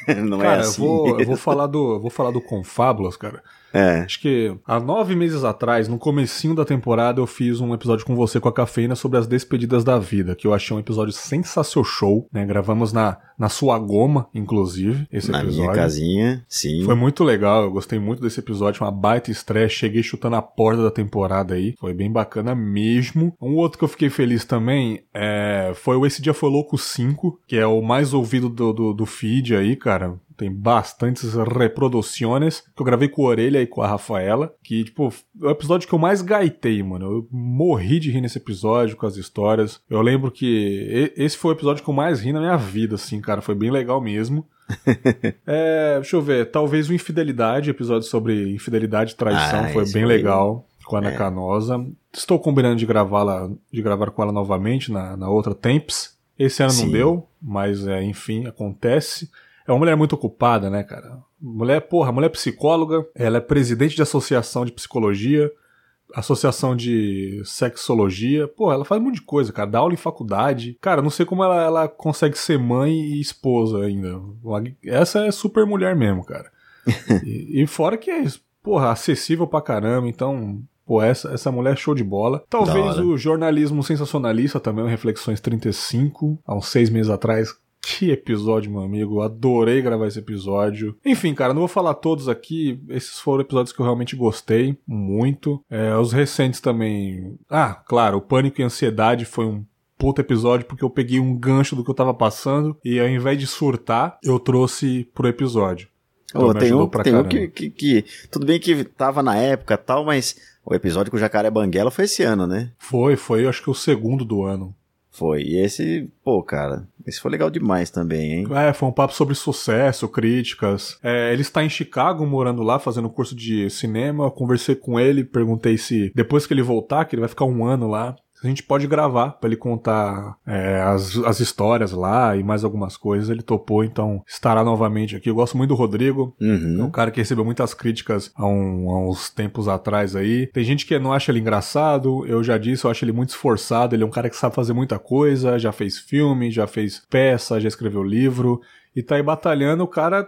*laughs* não é Cara, assim. eu, vou, eu vou falar do. vou falar do Confábulas, cara. É. Acho que há nove meses atrás, no comecinho da temporada, eu fiz um episódio com você com a cafeína sobre as despedidas da vida, que eu achei um episódio sensacional show, né? Gravamos na, na sua goma, inclusive, esse Na episódio. minha casinha, sim. Foi muito legal, eu gostei muito desse episódio, uma baita estreia, cheguei chutando a porta da temporada aí, foi bem bacana mesmo. Um outro que eu fiquei feliz também é, foi o Esse Dia Foi Louco 5, que é o mais ouvido do, do, do feed aí, cara. Tem bastantes reproduções que eu gravei com a Orelha e com a Rafaela, que, tipo, é o episódio que eu mais gaitei, mano. Eu morri de rir nesse episódio com as histórias. Eu lembro que esse foi o episódio que eu mais ri na minha vida, assim, cara. Foi bem legal mesmo. *laughs* É, deixa eu ver, talvez o Infidelidade, episódio sobre infidelidade e traição, Ah, foi bem foi- legal com a Ana É. Canosa. Estou combinando de gravá-la, de gravar com ela novamente na, na outra Temps. Esse ano não Sim. deu, mas é, enfim, acontece. É uma mulher muito ocupada, né, cara? Mulher, porra, mulher psicóloga, ela é presidente de associação de psicologia, associação de sexologia. Pô, ela faz um monte de coisa, cara. Dá aula em faculdade. Cara, não sei como ela, ela consegue ser mãe e esposa ainda. Essa é super mulher mesmo, cara. *laughs* e, e fora que é, porra, acessível pra caramba. Então, pô, essa, essa mulher é show de bola. Talvez o jornalismo sensacionalista também, Reflexões 35, há uns seis meses atrás. Que episódio, meu amigo. Adorei gravar esse episódio. Enfim, cara, não vou falar todos aqui. Esses foram episódios que eu realmente gostei muito. É, os recentes também. Ah, claro, o Pânico e Ansiedade foi um puta episódio porque eu peguei um gancho do que eu tava passando e ao invés de surtar, eu trouxe pro episódio. Então me tem um, tem um que, que, que- Tudo bem que tava na época e tal, mas o episódio com o Jacaré Banguela foi esse ano, né? Foi, foi, eu acho que o segundo do ano. Foi. E esse, pô, cara, esse foi legal demais também, hein? É, foi um papo sobre sucesso, críticas. É, ele está em Chicago, morando lá, fazendo curso de cinema. Eu conversei com ele, perguntei se depois que ele voltar, que ele vai ficar um ano lá, a gente pode gravar pra ele contar é, as, as histórias lá e mais algumas coisas. Ele topou, então estará novamente aqui. Eu gosto muito do Rodrigo. É um Uhum. cara que recebeu muitas críticas há, um- há uns tempos atrás aí. Tem gente que não acha ele engraçado, eu já disse, eu acho ele muito esforçado. Ele é um cara que sabe fazer muita coisa, já fez filme, já fez peça, já escreveu livro. E tá aí batalhando, o cara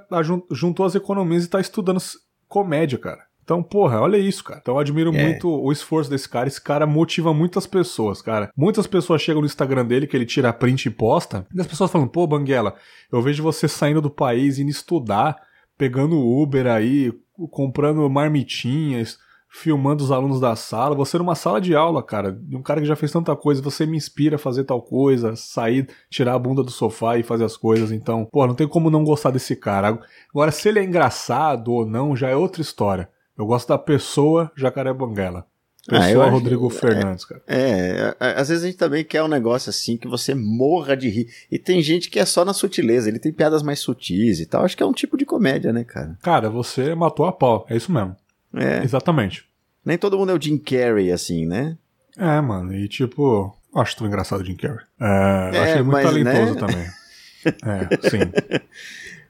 juntou as economias e tá estudando comédia, cara. Então, porra, olha isso, cara. Então eu admiro É. muito o esforço desse cara. Esse cara motiva muitas pessoas, cara. Muitas pessoas chegam no Instagram dele, que ele tira print e posta, e as pessoas falam, pô, Banguela, eu vejo você saindo do país, indo estudar, pegando Uber aí, comprando marmitinhas, filmando os alunos da sala. Você numa sala de aula, cara, de um cara que já fez tanta coisa, você me inspira a fazer tal coisa, sair, tirar a bunda do sofá e fazer as coisas. Então, pô, não tem como não gostar desse cara. Agora, se ele é engraçado ou não, já é outra história. Eu gosto da pessoa Jacaré Banguela. Ah, Pessoa acho- Rodrigo Fernandes, cara. É, a- às vezes a gente também quer um negócio assim que você morra de rir. E tem gente que é só na sutileza, ele tem piadas mais sutis e tal. Acho que é um tipo de comédia, né, cara? Cara, você matou a pau. É isso mesmo. É. Exatamente. Nem todo mundo é o Jim Carrey, assim, né? É, mano. E tipo, acho tão engraçado o Jim Carrey. É, É, achei muito mas, talentoso né? também. *laughs* É, sim.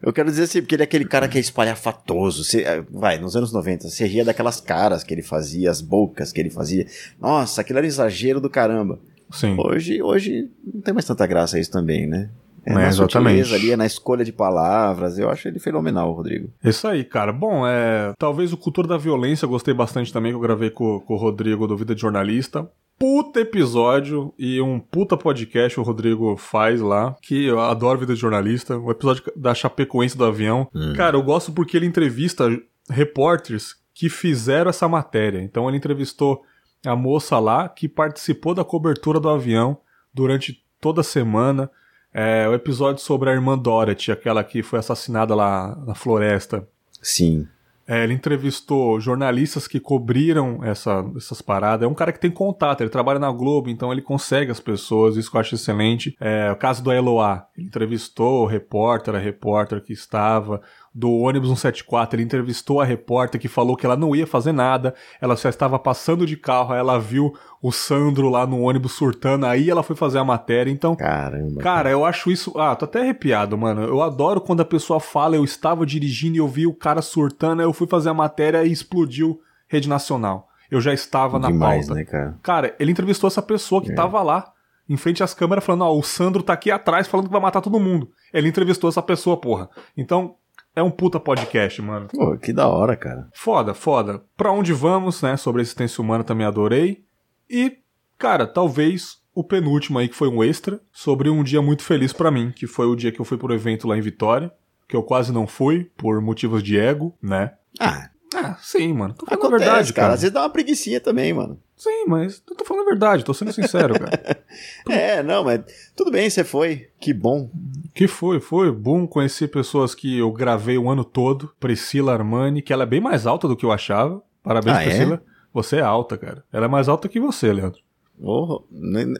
Eu quero dizer assim, porque ele é aquele cara que é espalhafatoso. Você, eh, vai, nos anos 90, você ria daquelas caras que ele fazia, as bocas que ele fazia. Nossa, aquilo era exagero do caramba. Sim. Hoje, hoje não tem mais tanta graça isso também, né? É, É, exatamente. ali, é na escolha de palavras. Eu acho ele fenomenal, Rodrigo. Isso aí, cara. Bom, é. Talvez o Cultura da Violência eu gostei bastante também, que eu gravei com, com o Rodrigo do Vida de Jornalista. Puta episódio e um puta podcast o Rodrigo faz lá, que eu adoro Vida de Jornalista. O episódio da Chapecoense do avião. Cara, eu gosto porque ele entrevista repórteres que fizeram essa matéria. Então ele entrevistou a moça lá que participou da cobertura do avião durante toda a semana. É, o episódio sobre a irmã Dorothy, aquela que foi assassinada lá na floresta. Sim. É, ele entrevistou jornalistas que cobriram essa, essas paradas. É um cara que tem contato, ele trabalha na Globo, então ele consegue as pessoas, isso que eu acho excelente. É, o caso do Eloá, ele entrevistou o repórter, a repórter que estava. Do ônibus 174, ele entrevistou a repórter que falou que ela não ia fazer nada, ela só estava passando de carro, aí ela viu o Sandro lá no ônibus surtando, aí ela foi fazer a matéria. Então, Caramba. Cara, eu acho isso. Ah, tô até arrepiado, mano. Eu adoro quando a pessoa fala, eu estava dirigindo e eu vi o cara surtando, aí eu fui fazer a matéria e explodiu Rede Nacional. Eu já estava na Demais, pauta. né, cara? Cara, ele entrevistou essa pessoa que tava lá, em frente às câmeras, falando: Ó, o Sandro tá aqui atrás falando que vai matar todo mundo. Ele entrevistou essa pessoa, porra. Então, é um puta podcast, mano. Pô, que da hora, cara. Foda, foda. Pra onde vamos, né? Sobre a existência humana também adorei. E, cara, talvez o penúltimo aí, que foi um extra, sobre um dia muito feliz pra mim, que foi o dia que eu fui pro evento lá em Vitória, que eu quase não fui, por motivos de ego, né? Ah, Ah, sim, mano. Tô falando acontece, a verdade, cara. cara. Às vezes dá uma preguicinha também, mano. Sim, mas eu tô falando a verdade, tô sendo sincero, cara. *laughs* É, não, mas tudo bem, você foi. Que bom. Que foi, foi bom conhecer pessoas que eu gravei o ano todo. Priscila Armani, que ela é bem mais alta do que eu achava. Parabéns, Ah, é? Priscila. Você é alta, cara. Ela é mais alta que você, Leandro. Oh,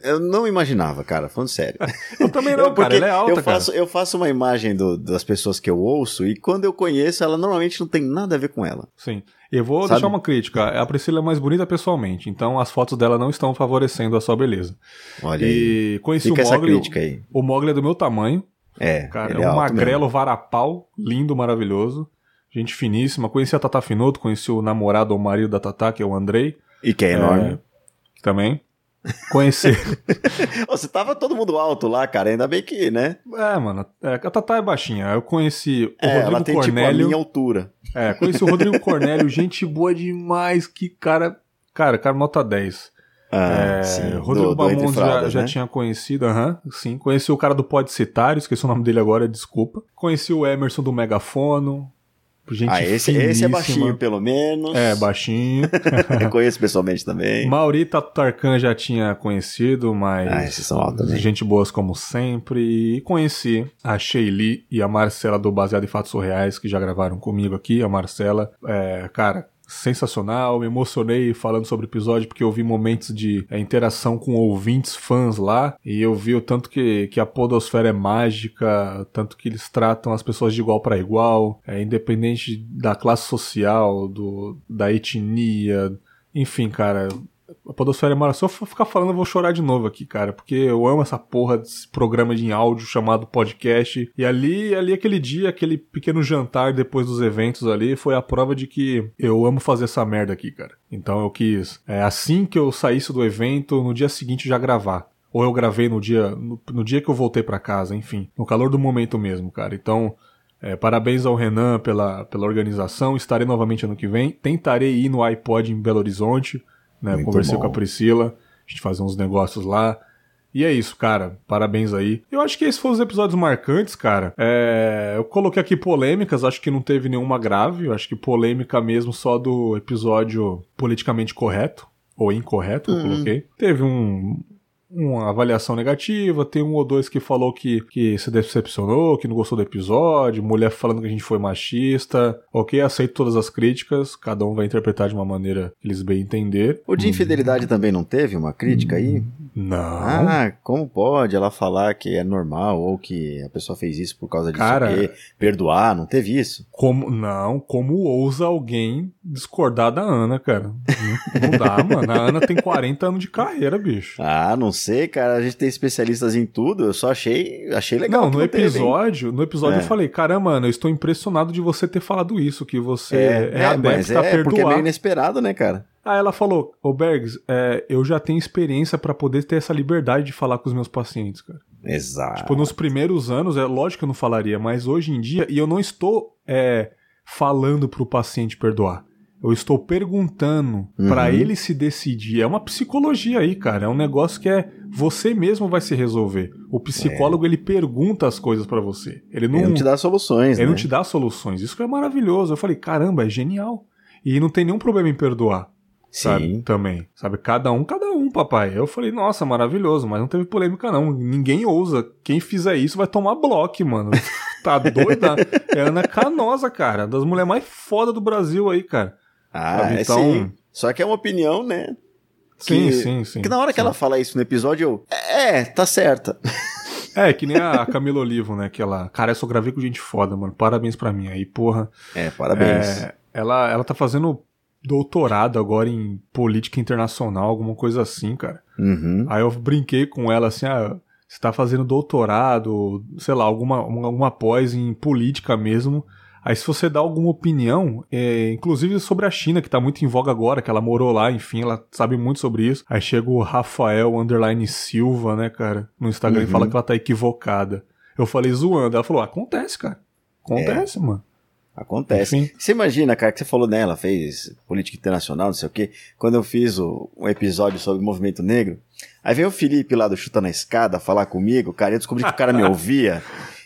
eu não imaginava, cara, falando sério. *laughs* Eu também não, Eu- cara. Ela é alta, eu cara. faço, eu faço uma imagem do- das pessoas que eu ouço e quando eu conheço, ela normalmente não tem nada a ver com ela. Sim. Eu vou Sabe? deixar uma crítica. A Priscila é mais bonita pessoalmente, então as fotos dela não estão favorecendo a sua beleza. Olha aí. E conheci Fica o essa Mogli. crítica aí. O Mogli é do meu tamanho, É, cara. ele É um magrelo varapau, lindo, maravilhoso. Gente finíssima. Conheci a Tata Finoto, conheci o namorado ou marido da Tata, que é o Andrei. mesmo. E que é enorme. Também. Conheci. *laughs* Ô, você tava todo mundo alto lá, cara, ainda bem que, né? é, mano. é, a Tata é baixinha. Eu conheci o É, ela Rodrigo tem tipo a Cornélio. minha altura. É, conheci o Rodrigo Cornélio, gente boa demais. Que cara. Cara, cara, nota 10. Ah, É, sim. Rodrigo Bamondes já, já né? tinha conhecido, aham, sim. Conheci o cara do Pode Citário, esqueci o nome dele agora, desculpa. Conheci o Emerson do Megafono. Gente Ah, esse, esse é baixinho, pelo menos. É, baixinho. *laughs* *laughs* Conheço pessoalmente também. Mauri Tarkan já tinha conhecido, mas. Ah, esses são altos também. Gente boas como sempre. E conheci a Sheili e a Marcela do Baseado em Fatos Surreais, que já gravaram comigo aqui. A Marcela, é, cara, sensacional. Me emocionei falando sobre o episódio, porque eu vi momentos de é, interação com ouvintes, fãs lá. E eu vi o tanto que, que a Podosfera é mágica, tanto que eles tratam as pessoas de igual para igual, é, independente da classe social, do, da etnia. Enfim, cara, a Podosfera é maravilhosa. Se eu ficar falando, eu vou chorar de novo aqui, cara. Porque eu amo essa porra desse programa de áudio chamado podcast. E ali, ali aquele dia, aquele pequeno jantar depois dos eventos ali, foi a prova de que eu amo fazer essa merda aqui, cara. Então eu quis, é, assim que eu saísse do evento, no dia seguinte já gravar. Ou eu gravei no dia, no, no dia que eu voltei pra casa, enfim. No calor do momento mesmo, cara. Então, É, parabéns ao Renan pela, pela organização. Estarei novamente ano que vem. Tentarei ir no iPod em Belo Horizonte. Né? Conversei bom. com a Priscila. A gente fazer uns negócios lá. E é isso, cara. Parabéns aí. Eu acho que esses foram os episódios marcantes, cara. É... Eu coloquei aqui polêmicas, acho que não teve nenhuma grave. Eu acho que polêmica mesmo só do episódio politicamente correto. Ou incorreto, eu uhum. coloquei. Teve um, uma avaliação negativa, tem um ou dois que falou que, que se decepcionou, que não gostou do episódio, mulher falando que a gente foi machista. Ok, aceito todas as críticas, cada um vai interpretar de uma maneira que eles bem entender. O de infidelidade hum. também não teve uma crítica aí? Não. Ah, como pode ela falar que é normal ou que a pessoa fez isso por causa disso? Cara, perdoar, não teve isso? Como não? Como ousa alguém discordar da Ana, cara? Não, não dá, mano. A Ana tem 40 anos de carreira, bicho. Ah, não sei, cara. A gente tem especialistas em tudo. Eu só achei, achei legal. Não, no episódio, teve, no episódio é. eu falei, caramba, mano, eu estou impressionado de você ter falado isso, que você é, é, é adepto a é, porque é meio inesperado, né, cara? Aí ela falou, ô Bergs, é, eu já tenho experiência para poder ter essa liberdade de falar com os meus pacientes, cara. Exato. Tipo, nos primeiros anos, é lógico que eu não falaria, mas hoje em dia, e eu não estou é, falando pro paciente perdoar. Eu estou perguntando uhum. para ele se decidir. É uma psicologia aí, cara. É um negócio que é você mesmo vai se resolver. O psicólogo é. ele pergunta as coisas para você. Ele não, ele não te dá soluções. Ele né? não te dá soluções. Isso que é maravilhoso. Eu falei, caramba, é genial. E não tem nenhum problema em perdoar. Sabe? Sim. Também. Sabe? Cada um, cada um, papai. Eu falei, nossa, maravilhoso, mas não teve polêmica, não. Ninguém ousa. Quem fizer isso vai tomar bloco, mano. tá doida? *laughs* É Ana Canosa, cara. Das mulheres mais foda do Brasil aí, cara. Ah, é então... sim. Só que é uma opinião, né? Que, sim, sim, sim. Que na hora sim. que ela fala isso no episódio, eu. É, tá certa. *laughs* É, que nem a Camila Olivo, né? Que ela. Cara, eu só gravei com gente foda, mano. Parabéns pra mim. Aí, porra. É, parabéns. É, ela, ela tá fazendo doutorado agora em política internacional, alguma coisa assim, cara. Uhum. Aí eu brinquei com ela assim, ah, você tá fazendo doutorado, sei lá, alguma, alguma pós em política mesmo. Aí se você dá alguma opinião, é, inclusive sobre a China, que tá muito em voga agora, que ela morou lá, enfim, ela sabe muito sobre isso. Aí chega o Rafael Underline Silva, né, cara, no Instagram uhum. e fala que ela tá equivocada. Eu falei zoando, ela falou, acontece, cara. Acontece, é. mano. Acontece. Enfim. Você imagina, cara, que você falou nela, fez política internacional, não sei o quê. Quando eu fiz o, um episódio sobre o movimento negro, aí veio o Felipe lá do Chuta na Escada falar comigo, cara, eu descobri que o cara me *laughs* ouvia.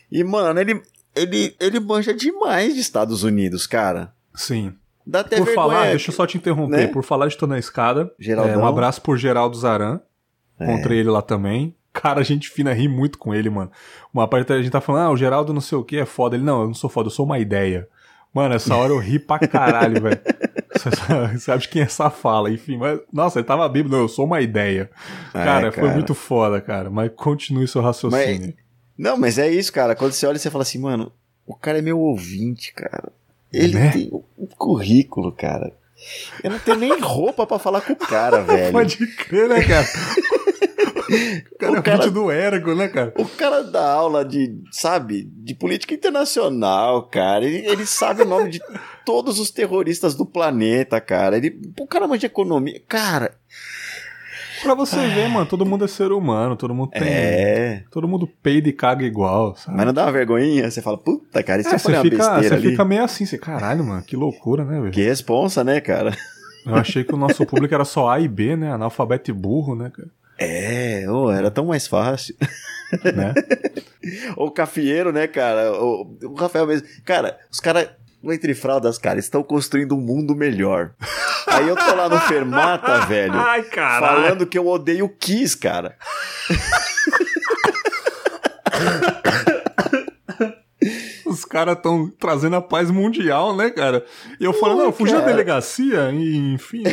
E, mano, ele, ele, ele manja demais de Estados Unidos, cara. Sim. Dá até por vergonha, falar, deixa eu só te interromper, né? por falar de Tô na Escada, é, um abraço por Geraldo Zaran, é. encontrei ele lá também. Cara, a gente fina ri muito com ele, mano. Uma parte a gente tá falando, ah, o Geraldo não sei o que é foda. Ele, não, eu não sou foda, eu sou uma ideia. Mano, essa hora eu ri pra *laughs* caralho, velho. Você sabe quem é essa fala, enfim. Mas, nossa, ele tava bíblico, não, eu sou uma ideia. É, cara, cara, foi muito foda, cara. Mas continue seu raciocínio. Mas, não, mas é isso, cara. Quando você olha, você fala assim, mano, o cara é meu ouvinte, cara. Ele né? tem um currículo, cara. Eu não tenho nem *laughs* roupa para falar com o cara, velho. Pode crer, né, cara? *laughs* O cara, o cara é do ergo, né, cara? O cara dá aula de, sabe, de política internacional, cara. Ele, ele sabe o nome de todos os terroristas do planeta, cara. Ele, o cara manja economia. Cara, Pra você ver, mano, todo mundo é ser humano, todo mundo tem. É. Todo mundo peida e caga igual, sabe? Mas não dá uma vergonhinha? Você fala, puta, cara, isso é, você fica, Você ali. fica meio assim, você, caralho, mano, que loucura, né, velho? Que responsa, né, cara? Eu achei que o nosso público era só A e B, né? Analfabeto e burro, né, cara? É, oh, era tão mais fácil. Né? *laughs* o cafieiro, né, cara? O, o Rafael mesmo. Cara, os caras entre fraldas, cara, estão construindo um mundo melhor. Aí eu tô lá no Fermata, *laughs* velho, Ai, falando que eu odeio o Kiss, cara. Os caras estão trazendo a paz mundial, né, cara? E eu falo, não, fugi da delegacia, e, enfim.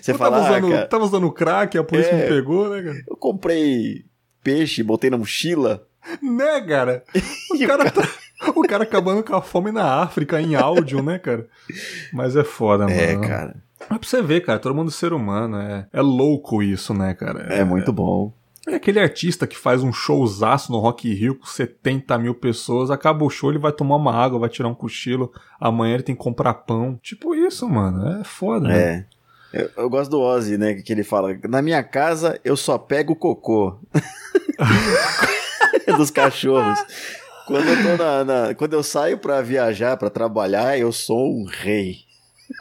Você eu fala, tava usando, ah, tava usando crack, a polícia é, me pegou, né, cara? Eu comprei peixe, botei na mochila. Né, cara? *laughs* O cara, tá, o cara acabando com a fome na África em áudio, né, cara? Mas é foda, é, mano. É, cara. Mas pra você ver, cara, todo mundo é ser humano. É, é louco isso, né, cara? É, é muito bom. É aquele artista que faz um showzaço no Rock Rio com 70 mil pessoas, acaba o show, ele vai tomar uma água, vai tirar um cochilo, amanhã ele tem que comprar pão. Tipo isso, mano. É foda, né? É. Eu, eu, gosto do Ozzy, né? Que ele fala: Na minha casa eu só pego cocô. *laughs* Dos cachorros. Quando, eu tô na, na, quando eu saio pra viajar, pra trabalhar, eu sou um rei.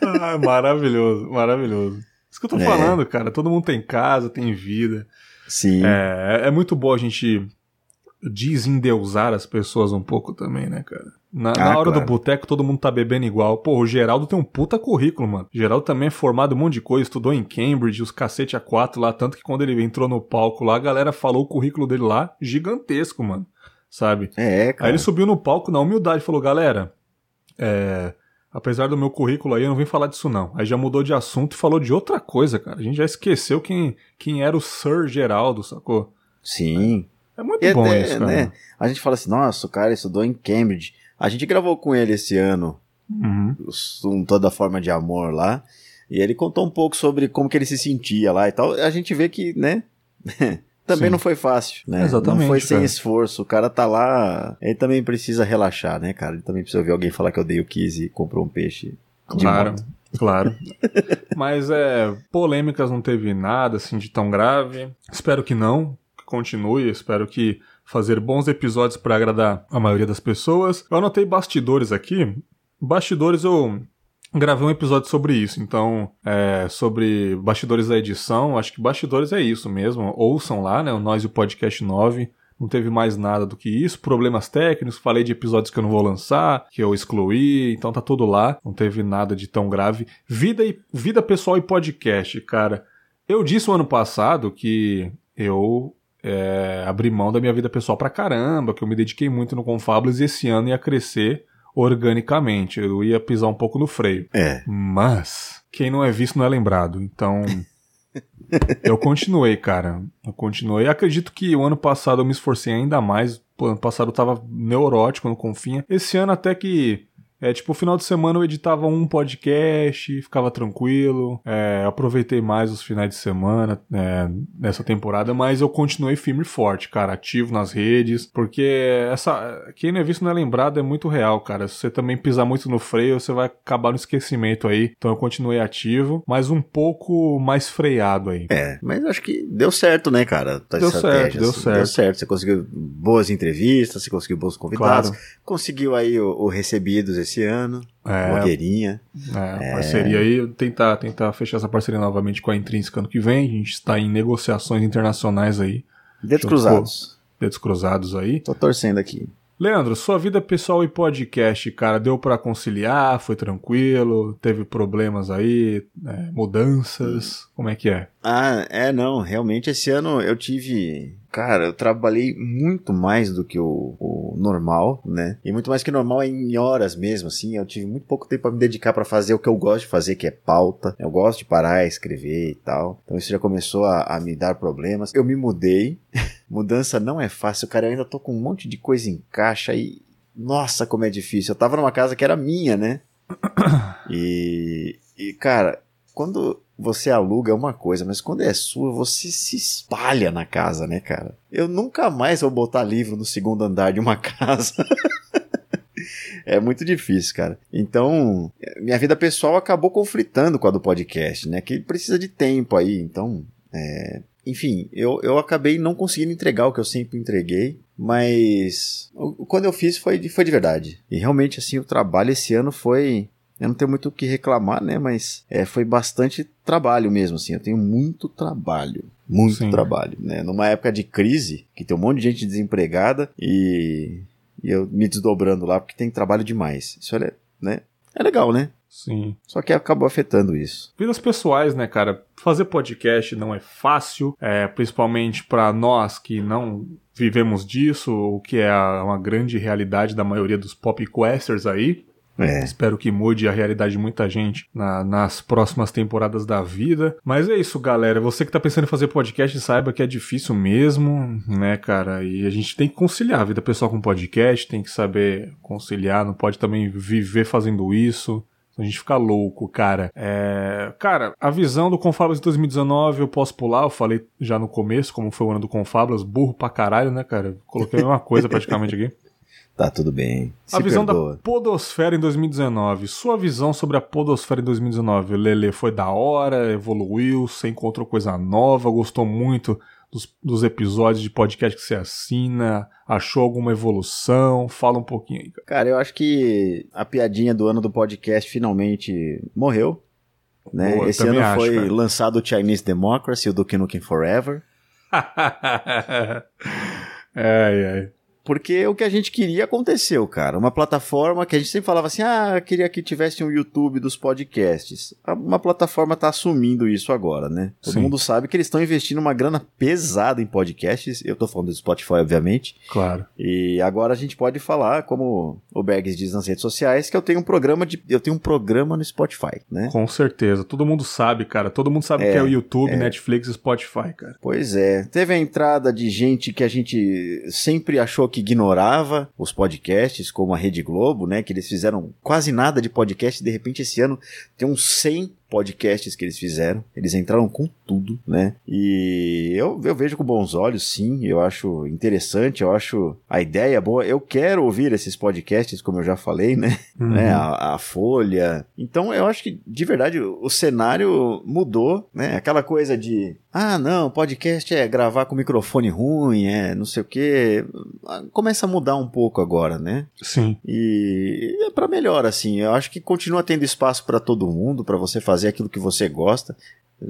Ah, maravilhoso, maravilhoso. Isso que eu tô é. falando, cara. Todo mundo tem casa, tem vida. Sim. É, é muito bom a gente desendeusar as pessoas um pouco também, né, cara? Na, ah, na hora claro. do boteco, todo mundo tá bebendo igual. Pô, o Geraldo tem um puta currículo, mano. O Geraldo também é formado um monte de coisa, estudou em Cambridge, os cacete a quatro lá, tanto que quando ele entrou no palco lá, a galera falou o currículo dele lá, gigantesco, mano. Sabe? É, cara. Aí ele subiu no palco na humildade e falou, galera, é apesar do meu currículo aí, eu não vim falar disso não. Aí já mudou de assunto e falou de outra coisa, cara. A gente já esqueceu quem, quem era o Sir Geraldo, sacou? Sim. É muito e bom até, isso, cara. Né? A gente fala assim, nossa, o cara estudou em Cambridge. A gente gravou com ele esse ano, uhum. um Toda Forma de Amor lá, e ele contou um pouco sobre como que ele se sentia lá e tal. A gente vê que, né... *laughs* também Sim. não foi fácil, né? Exatamente. Não foi cara. sem esforço. O cara tá lá, ele também precisa relaxar, né, cara? Ele também precisa ouvir alguém falar que eu dei o 15 e comprou um peixe. Claro, claro. *laughs* Mas é, polêmicas não teve nada assim de tão grave. Espero que não, que continue, espero que fazer bons episódios para agradar a maioria das pessoas. Eu anotei bastidores aqui. Bastidores eu gravei um episódio sobre isso, então, é, sobre bastidores da edição, acho que bastidores é isso mesmo, ouçam lá, né, o Nós e o Podcast 9, não teve mais nada do que isso, problemas técnicos, falei de episódios que eu não vou lançar, que eu excluí, então tá tudo lá, não teve nada de tão grave. Vida, e, vida pessoal e podcast, cara, eu disse o ano passado que eu é, abri mão da minha vida pessoal pra caramba, que eu me dediquei muito no Confablas e esse ano ia crescer organicamente. Eu ia pisar um pouco no freio. É. Mas quem não é visto não é lembrado. Então. *laughs* eu continuei, cara. Eu continuei. Acredito que o ano passado eu me esforcei ainda mais. O ano passado eu tava neurótico no Confinha. Esse ano até que é, tipo, final de semana eu editava um podcast, ficava tranquilo. É, aproveitei mais os finais de semana é, nessa temporada, mas eu continuei firme e forte, cara, ativo nas redes, porque essa. Quem não é visto não é lembrado, é muito real, cara. Se você também pisar muito no freio, você vai acabar no esquecimento aí. Então eu continuei ativo, mas um pouco mais freado aí. É, mas acho que deu certo, né, cara? Tá deu certo, deu assim, certo. Deu certo. Você conseguiu boas entrevistas, você conseguiu bons convidados, claro. conseguiu aí o, o recebidos esse esse ano. É, blogueirinha. É, é, parceria aí, tentar, tentar fechar essa parceria novamente com a Intrínseca ano que vem. A gente está em negociações internacionais aí. Dedos cruzados. Dedos cruzados aí. Tô torcendo aqui. Leandro, sua vida pessoal e podcast, cara, deu para conciliar? Foi tranquilo? Teve problemas aí? É, mudanças? Como é que é? Ah, é, não. Realmente esse ano eu tive Cara, eu trabalhei muito mais do que o, o, normal, né? E muito mais que normal em horas mesmo, assim. Eu tive muito pouco tempo para me dedicar para fazer o que eu gosto de fazer, que é pauta. Eu gosto de parar, escrever e tal. Então isso já começou a, a me dar problemas. Eu me mudei. *laughs* Mudança não é fácil, cara. Eu ainda tô com um monte de coisa em caixa e. Nossa, como é difícil. Eu tava numa casa que era minha, né? *coughs* E. E, cara, quando você aluga é uma coisa, mas quando é sua, você se espalha na casa, né, cara? Eu nunca mais vou botar livro no segundo andar de uma *laughs* casa. é muito difícil, cara. Então, minha vida pessoal acabou conflitando com a do podcast, né? Que precisa de tempo aí. Então, é... enfim, eu, eu acabei não conseguindo entregar o que eu sempre entreguei. Mas quando eu fiz foi, foi de verdade. E realmente, assim, o trabalho esse ano foi eu não tenho muito o que reclamar, né? Mas é, foi bastante trabalho mesmo, assim. Eu tenho muito trabalho. Muito Sim. trabalho, né? Numa época de crise, que tem um monte de gente desempregada e, e eu me desdobrando lá porque tem trabalho demais. Isso é, né? É legal, né? Sim. Só que acabou afetando isso. Vidas pessoais, né, cara? Fazer podcast não é fácil, é, principalmente para nós que não vivemos disso, o que é uma grande realidade da maioria dos popquesters aí. É. Espero que mude a realidade de muita gente na, nas próximas temporadas da vida. Mas é isso, galera. Você que tá pensando em fazer podcast, saiba que é difícil mesmo, né, cara? E a gente tem que conciliar a vida pessoal com podcast, tem que saber conciliar, não pode também viver fazendo isso. A gente fica louco, cara. É... Cara, a visão do Confablas de 2019 eu posso pular, eu falei já no começo, como foi o ano do Confablas, burro pra caralho, né, cara? Coloquei a mesma coisa praticamente aqui. *laughs* Tá tudo bem. Se a visão perdoa. da Podosfera em 2019. Sua visão sobre a Podosfera em 2019. Lele foi da hora, evoluiu, você encontrou coisa nova, gostou muito dos, dos episódios de podcast que você assina? Achou alguma evolução? Fala um pouquinho aí. Cara. Cara, eu acho que a piadinha do ano do podcast finalmente morreu. Né? Boa, Esse ano acho, foi cara. lançado o Chinese Democracy, o Duke Nukem Forever. *laughs* ai, ai. Porque o que a gente queria aconteceu, cara. Uma plataforma que a gente sempre falava assim: ah, queria que tivesse um YouTube dos podcasts. Uma plataforma tá assumindo isso agora, né? Todo Sim. mundo sabe que eles estão investindo uma grana pesada em podcasts. Eu tô falando do Spotify, obviamente. Claro. E agora a gente pode falar, como o Bergs diz nas redes sociais, que eu tenho um programa de. Eu tenho um programa no Spotify, né? Com certeza. Todo mundo sabe, cara. Todo mundo sabe o É, que é o YouTube, Netflix e Spotify, cara. Pois é. Teve a entrada de gente que a gente sempre achou que ignorava os podcasts, como a Rede Globo, né? Que eles fizeram quase nada de podcast e de repente esse ano tem uns 100 podcasts que eles fizeram. Eles entraram com tudo, né? E eu, eu vejo com bons olhos, sim. Eu acho interessante, eu acho a ideia boa. Eu quero ouvir esses podcasts, como eu já falei, né? Uhum. né, a, a Folha. Então eu acho que, de verdade, o, cenário mudou, né? Aquela coisa de, ah, não, podcast é gravar com microfone ruim, é não sei o quê. Ah, Começa a mudar um pouco agora, né? Sim. E é pra melhor, assim. Eu acho que continua tendo espaço pra todo mundo, pra você fazer aquilo que você gosta.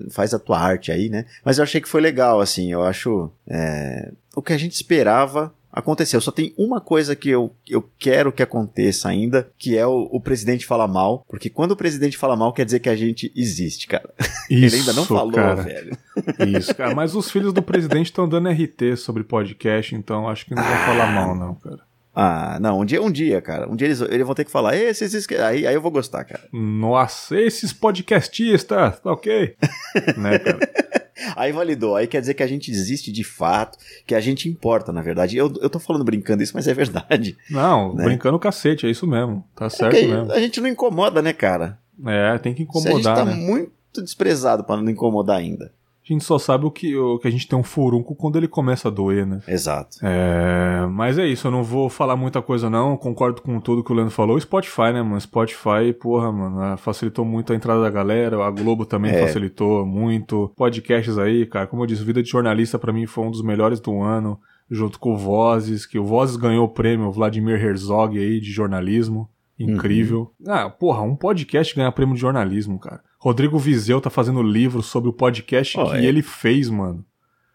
Faz a tua arte aí, né? Mas eu achei que foi legal, assim. Eu acho. é, O que a gente esperava aconteceu. Só tem uma coisa que eu, eu quero que aconteça ainda, que é o, o presidente falar mal. Porque quando o presidente fala mal, quer dizer que a gente existe, cara. Isso, *laughs* Ele ainda não falou, cara. velho. Isso, cara. Mas os filhos do presidente estão dando RT sobre podcast, então acho que não vai falar mal, não, cara. Ah, não, um dia, um dia, cara. Um dia eles, eles vão ter que falar, "Ei, vocês esque-" aí, aí eu vou gostar, cara. Nossa, esses podcastistas, tá ok? *laughs* né, cara? Aí validou, aí quer dizer que a gente existe de fato, que a gente importa, na verdade. Eu, eu tô falando brincando isso, mas é verdade. Não, Né? brincando o cacete, é isso mesmo. Tá certo Porque mesmo. a gente não incomoda, né, cara? É, tem que Se a gente incomodar, tá né? muito desprezado pra não incomodar ainda. A gente só sabe o que, o que a gente tem um furunco quando ele começa a doer, né? Exato. É, mas é isso, eu não vou falar muita coisa não, concordo com tudo que o Leandro falou. Spotify, né, mano? Spotify, porra, mano, ah, facilitou muito a entrada da galera, a Globo também É. facilitou muito. Podcasts aí, cara, como eu disse, Vida de Jornalista pra mim foi um dos melhores do ano, junto com o Vozes, que o Vozes ganhou o prêmio Vladimir Herzog aí de jornalismo. Incrível. Ah, porra, um podcast ganhar prêmio de jornalismo, cara. Rodrigo Vizeu tá fazendo livro sobre o podcast Pô, que é. ele fez, mano.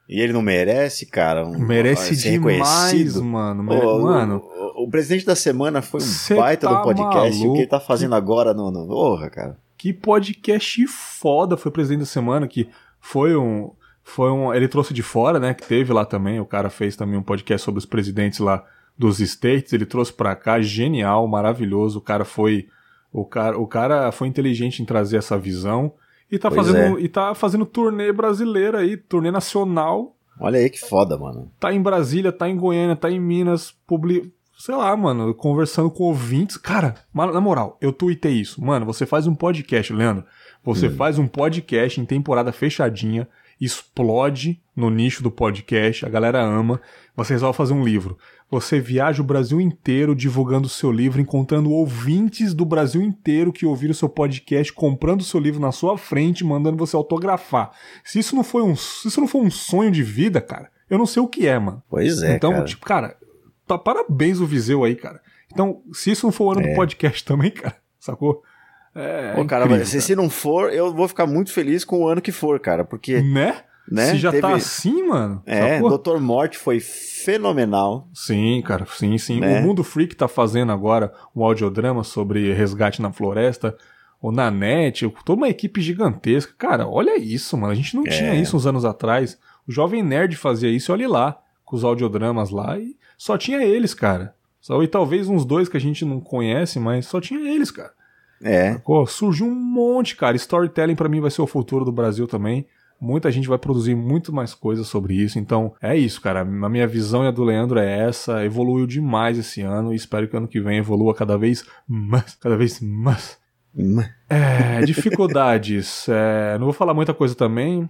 E ele não merece, cara. um- Merece demais, mano. Mere- Ô, mano, o, o presidente da semana foi um Cê baita tá do podcast. e o que ele tá maluco? fazendo agora no. no... Porra, cara. que podcast foda foi o presidente da semana, que foi um. Foi um. Ele trouxe de fora, né? Que teve lá também. O cara fez também um podcast sobre os presidentes lá dos States. Ele trouxe pra cá, genial, maravilhoso. O cara foi. O cara, o cara foi inteligente em trazer essa visão. E tá, Pois fazendo, e tá fazendo turnê brasileira aí, turnê nacional. Olha aí que foda, mano. Tá em Brasília, tá em Goiânia, tá em Minas, publi... sei lá, mano, conversando com ouvintes. Cara, na moral, eu tuitei isso. Mano, você faz um podcast, Leandro. Você faz um podcast em temporada fechadinha, explode no nicho do podcast, a galera ama. Você resolve fazer um livro. Você viaja o Brasil inteiro divulgando o seu livro, encontrando ouvintes do Brasil inteiro que ouviram o seu podcast, comprando o seu livro na sua frente, mandando você autografar. Se isso não foi um, se isso não foi um sonho de vida, cara, eu não sei o que é, mano. Pois é, então, cara. tipo, cara, tá, parabéns o Viseu aí, cara. Então, se isso não for o ano do podcast também, cara, sacou? É, Pô, cara, incrível, se, se não for, eu vou ficar muito feliz com o ano que for, cara. Porque, Né? Né? Se já teve- tá assim, mano. É, sacou? Dr. Morte foi fenomenal. Sim, cara, sim, sim. Né? O Mundo Freak tá fazendo agora um audiodrama sobre resgate na floresta. O Nanete, toda uma equipe gigantesca. Cara, olha isso, mano. A gente não É. tinha isso uns anos atrás. O Jovem Nerd fazia isso, olha lá, com os audiodramas lá, e só tinha eles, cara. Só, e talvez uns dois que a gente não conhece, mas só tinha eles, cara. É, Pô, surgiu um monte, cara. Storytelling pra mim vai ser o futuro do Brasil também. Muita gente vai produzir muito mais coisas sobre isso. Então, é isso, cara. A minha visão e a do Leandro é essa. Evoluiu demais esse ano e espero que ano que vem evolua cada vez mais. Cada vez mais. Hum, É, dificuldades. É, não vou falar muita coisa também.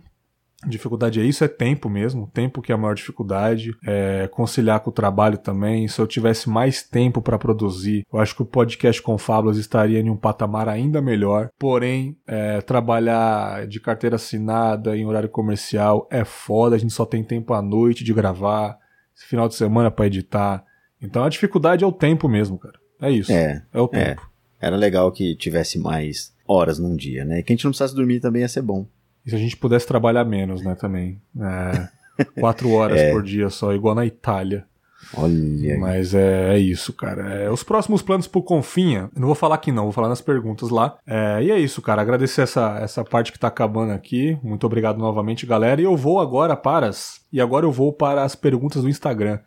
Dificuldade é isso, é tempo mesmo. Tempo que é a maior dificuldade. É conciliar com o trabalho também. Se eu tivesse mais tempo para produzir, eu acho que o podcast com Fábulas estaria em um patamar ainda melhor. Porém, é, trabalhar de carteira assinada em horário comercial é foda. A gente só tem tempo à noite de gravar, final de semana para editar. Então a dificuldade é o tempo mesmo, cara. É isso. É. É o tempo. É. Era legal que tivesse mais horas num dia, né? Que a gente não precisasse dormir também ia ser bom. E se a gente pudesse trabalhar menos, né, também. É, *laughs* quatro horas é. por dia só, igual na Itália. Olha. Mas é, é isso, cara. É, os próximos planos pro Confinha, não vou falar aqui não, vou falar nas perguntas lá. É, e é isso, cara. Agradecer essa, essa parte que tá acabando aqui. Muito obrigado novamente, galera. E eu vou agora para as. E agora eu vou para as perguntas do Instagram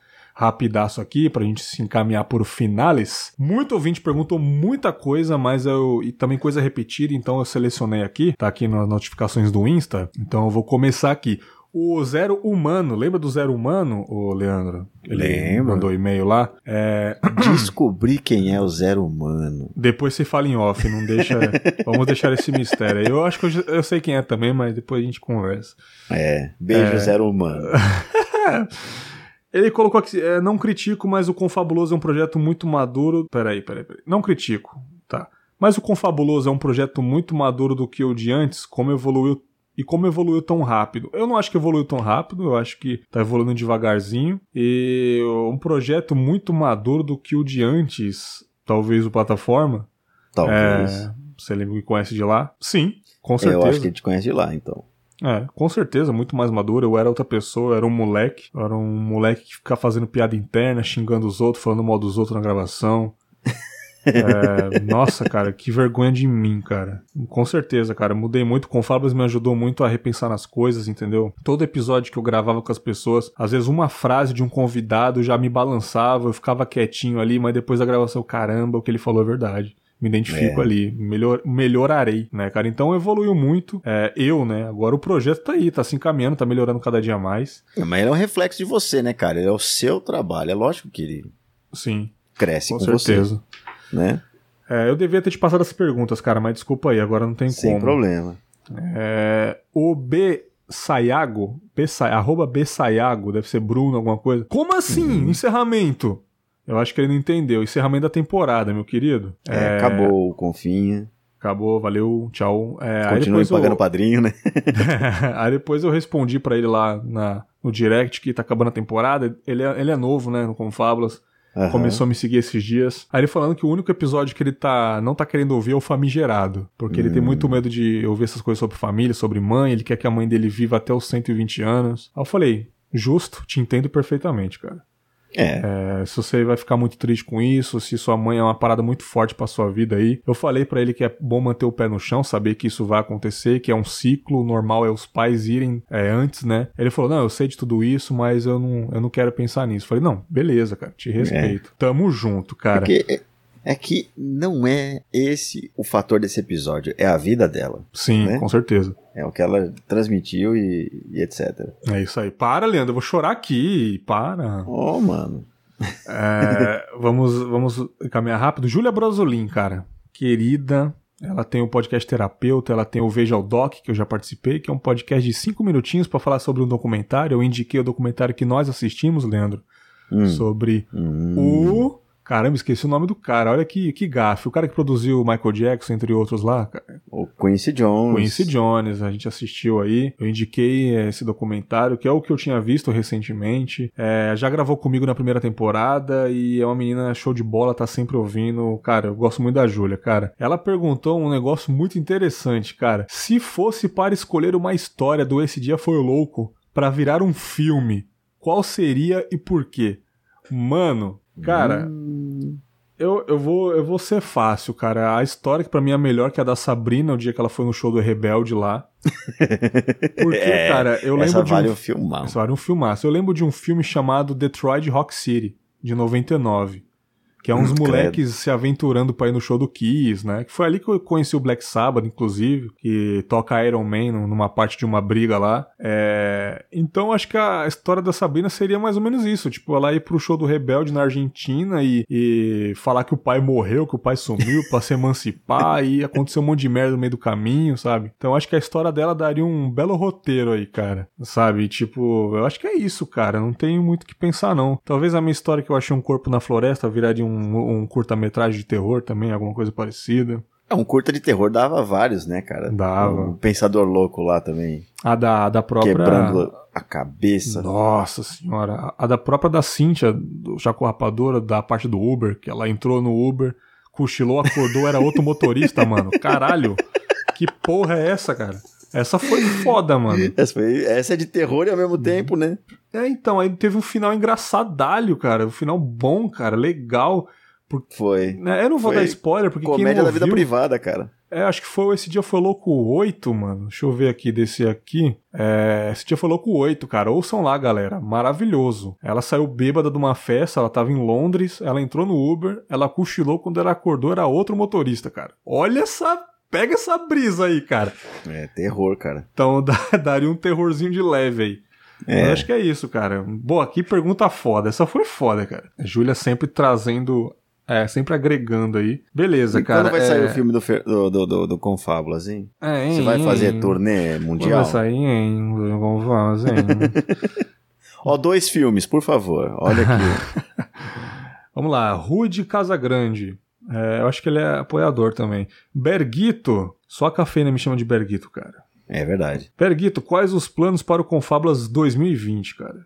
rapidaço aqui pra gente se encaminhar por finales. Muito ouvinte perguntou muita coisa, mas eu e também coisa repetida, então eu selecionei aqui, tá aqui nas notificações do Insta. Então eu vou começar aqui. O Zero Humano, lembra do Zero Humano, o Leandro? Ele Lembro. mandou e-mail lá. É... *clears throat* Descobri quem é o Zero Humano. Depois você fala em off, não deixa. *laughs* Vamos deixar esse mistério. Eu acho que eu, eu, sei quem é também, mas depois a gente conversa. É, beijo, é... Zero Humano. *laughs* Ele colocou aqui, é, não critico, mas o Confabuloso é um projeto muito maduro. Peraí, peraí, peraí. Não critico, tá. Mas o Confabuloso é um projeto muito maduro do que o de antes, como evoluiu e como evoluiu tão rápido. Eu não acho que evoluiu tão rápido, eu acho que tá evoluindo devagarzinho. E um projeto muito maduro do que o de antes, talvez o plataforma. Talvez. É, você me conhece de lá? Sim, com certeza. Eu acho que ele te conhece de lá, então. É, com certeza, muito mais maduro. Eu era outra pessoa, eu era um moleque. Eu era um moleque que ficava fazendo piada interna, xingando os outros, falando mal dos outros na gravação. *laughs* é, nossa, cara, que vergonha de mim, cara. Com certeza, cara. Mudei muito. Com o Fábio me ajudou muito a repensar nas coisas, entendeu? Todo episódio que eu gravava com as pessoas, às vezes uma frase de um convidado já me balançava, eu ficava quietinho ali, mas depois da gravação, caramba, o que ele falou é verdade me identifico é. ali, melhor, melhorarei, né, cara? Então evoluiu muito. É, eu, né? Agora o projeto tá aí, tá se encaminhando, tá melhorando cada dia mais. Mas ele é um reflexo de você, né, cara? Ele é o seu trabalho. É lógico que ele Sim. cresce com, com certeza. Você, né? É, eu devia ter te passado as perguntas, cara, mas desculpa aí, agora não tem Sem como. Sem problema. É, o B Sayago, B, arroba B Sayago, deve ser Bruno, alguma coisa. Como assim? Uhum. Encerramento? Eu acho que ele não entendeu. Encerramento da temporada, meu querido. É, é... acabou, confinha. Acabou, valeu, tchau. É, Continue pagando eu... padrinho, né? *laughs* aí depois eu respondi para ele lá na, no direct que tá acabando a temporada. Ele é, ele é novo, né, no Confábulas. Uhum. Começou a me seguir esses dias. Aí ele falando que o único episódio que ele tá não tá querendo ouvir é o famigerado. Porque hum. ele tem muito hum. medo de ouvir essas coisas sobre família, sobre mãe. Ele quer que a mãe dele viva até os 120 anos. Aí eu falei, justo, te entendo perfeitamente, cara. É. é. se você vai ficar muito triste com isso, se sua mãe é uma parada muito forte pra sua vida aí. Eu falei para ele que é bom manter o pé no chão, saber que isso vai acontecer, que é um ciclo normal, é os pais irem é, antes, né? Ele falou: Não, eu sei de tudo isso, mas eu não, eu não quero pensar nisso. Eu falei: Não, beleza, cara, te respeito. É. Tamo junto, cara. Porque é que não é esse o fator desse episódio, é a vida dela. Sim, né? com certeza. É o que ela transmitiu e, e, etc. É isso aí. Para, Leandro, eu vou chorar aqui. Para. Oh, mano. *laughs* É, vamos, vamos caminhar rápido. Júlia Brosolin, cara. Querida. Ela tem o podcast Terapeuta, ela tem o Veja o Doc, que eu já participei, que é um podcast de cinco minutinhos para falar sobre um documentário. Eu indiquei o documentário que nós assistimos, Leandro, hum. sobre hum. o Caramba, esqueci o nome do cara. Olha que, que gafe. O cara que produziu o Michael Jackson, entre outros lá. O Quincy Jones. Quincy Jones, a gente assistiu aí. Eu indiquei esse documentário, que é o que eu tinha visto recentemente. É, já gravou comigo na primeira temporada e é uma menina show de bola, tá sempre ouvindo. Cara, eu gosto muito da Júlia, cara. Ela perguntou um negócio muito interessante, cara. Se fosse para escolher uma história do Esse Dia Foi Louco para virar um filme, qual seria e por quê? Mano, Cara, hum. eu, eu, vou, eu vou ser fácil, cara. A história que pra mim é melhor que a da Sabrina, o dia que ela foi no show do Rebelde lá. *laughs* Porque, é, cara, eu lembro essa de. Vale um, um filmaço. Essa vale um filmaço. Eu lembro de um filme chamado Detroit Rock City, de 99. Que é uns moleques credo. se aventurando pra ir no show do Kiss, né? Que foi ali que eu conheci o Black Sabbath, inclusive, que toca Iron Man numa parte de uma briga lá. É... Então acho que a história da Sabrina seria mais ou menos isso. Tipo, ela ir pro show do Rebelde na Argentina e, e falar que o pai morreu, que o pai sumiu pra se emancipar *laughs* e aconteceu um monte de merda no meio do caminho, sabe? Então acho que a história dela daria um belo roteiro aí, cara. Sabe? Tipo, eu acho que é isso, cara. Não tenho muito o que pensar, não. Talvez a minha história que eu achei um corpo na floresta viraria um um, um curta-metragem de terror também, alguma coisa parecida. É, um curta de terror dava vários, né, cara? Dava. Um Pensador Louco lá também. A da, da própria. Quebrando a cabeça. Nossa senhora. A da própria da Cintia, do Chaco Rapadora, da parte do Uber, que ela entrou no Uber, cochilou, acordou, era outro motorista, *laughs* mano. Caralho. Que porra é essa, cara? Essa foi foda, mano. *laughs* Essa, foi, essa é de terror e ao mesmo tempo, né? É, então, aí teve um final engraçadalho, cara. Um final bom, cara, legal. Por... Foi. Né, eu não vou foi dar spoiler, porque Comédia quem não da vida ouviu, privada, cara. É, acho que foi esse dia foi louco 8, mano. Deixa eu ver aqui desse aqui. É, esse dia foi louco 8, cara. Ouçam lá, galera. Maravilhoso. Ela saiu bêbada de uma festa, ela tava em Londres, ela entrou no Uber, ela cochilou quando ela acordou, era outro motorista, cara. Olha essa pega essa brisa aí, cara. É, terror, cara. Então *laughs* daria um terrorzinho de leve aí. É. Eu acho que é isso, cara. Boa, que pergunta foda. Essa foi foda, cara. A Júlia sempre trazendo. É, sempre agregando aí. Beleza, e cara. Quando vai é... sair o filme do, do, do, do, do Confábulas, hein? É, hein? Você vai fazer turnê mundial? Vai sair em Confábulas, hein? *laughs* Ó, dois filmes, por favor. Olha aqui. *laughs* Vamos lá. Rude Casagrande. É, eu acho que ele é apoiador também. Berguito. Só a cafeína me chama de Berguito, cara. É verdade. Berguito, quais os planos para o Confablas 2020, cara?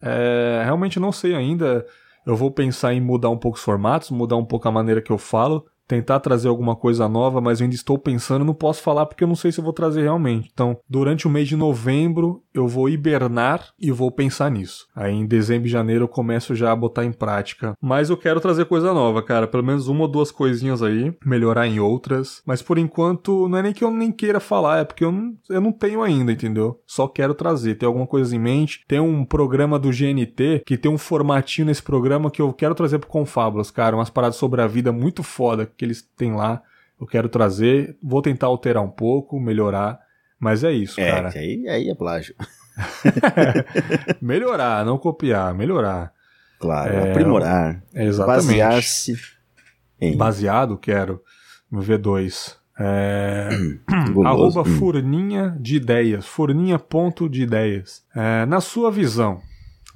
É, realmente não sei ainda. Eu vou pensar em mudar um pouco os formatos, mudar um pouco a maneira que eu falo tentar trazer alguma coisa nova, mas eu ainda estou pensando, não posso falar porque eu não sei se eu vou trazer realmente. Então, durante o mês de novembro, eu vou hibernar e vou pensar nisso. Aí em dezembro e janeiro eu começo já a botar em prática. Mas eu quero trazer coisa nova, cara, pelo menos uma ou duas coisinhas aí, melhorar em outras. Mas por enquanto, não é nem que eu nem queira falar, é porque eu não, eu não tenho ainda, entendeu? Só quero trazer, ter alguma coisa em mente. Tem um programa do GNT que tem um formatinho nesse programa que eu quero trazer pro Confábulas, cara, umas paradas sobre a vida muito foda que eles têm lá. Eu quero trazer, vou tentar alterar um pouco, melhorar, mas é isso, é, cara. Aí, aí é plágio. *laughs* melhorar, não copiar, melhorar. Claro, é, aprimorar. Exatamente. Basear-se em. Baseado, quero. No V2. É... *clears throat* arroba hum. furninha de ideias. Furninha ponto de ideias. É, na sua visão,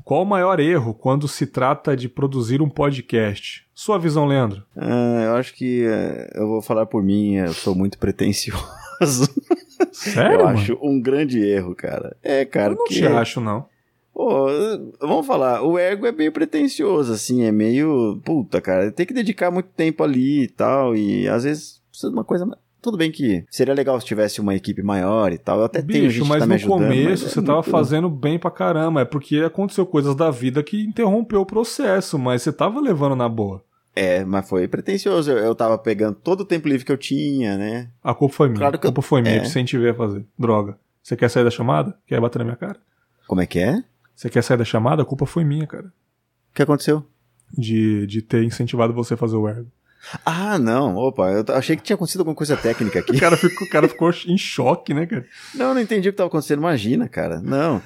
qual o maior erro quando se trata de produzir um podcast? Sua visão, Leandro? Ah, eu acho que uh, eu vou falar por mim, eu sou muito pretencioso. Sério? eu acho um grande erro, cara. É, cara. Eu não que... te acho, não. Pô, vamos falar, o ego é meio pretencioso, assim, é meio. Puta, cara, tem que dedicar muito tempo ali e tal, e às vezes precisa de uma coisa tudo bem que seria legal se tivesse uma equipe maior e tal. Eu até Bicho, tenho gente mas tá no ajudando, começo mas você é tava muito... fazendo bem pra caramba. É porque aconteceu coisas da vida que interrompeu o processo, mas você tava levando na boa. É, mas foi pretencioso. Eu, eu tava pegando todo o tempo livre que eu tinha, né? A culpa foi minha. Claro que a culpa eu... foi minha, é. sem te ver fazer. Droga. Você quer sair da chamada? Quer bater na minha cara? Como é que é? Você quer sair da chamada? A culpa foi minha, cara. O que aconteceu? De, de ter incentivado você a fazer o ergo. Ah, não, opa, eu achei que tinha acontecido alguma coisa técnica aqui. *laughs* o, cara ficou, o cara ficou em choque, né, cara? Não, não entendi o que estava acontecendo, imagina, cara, não.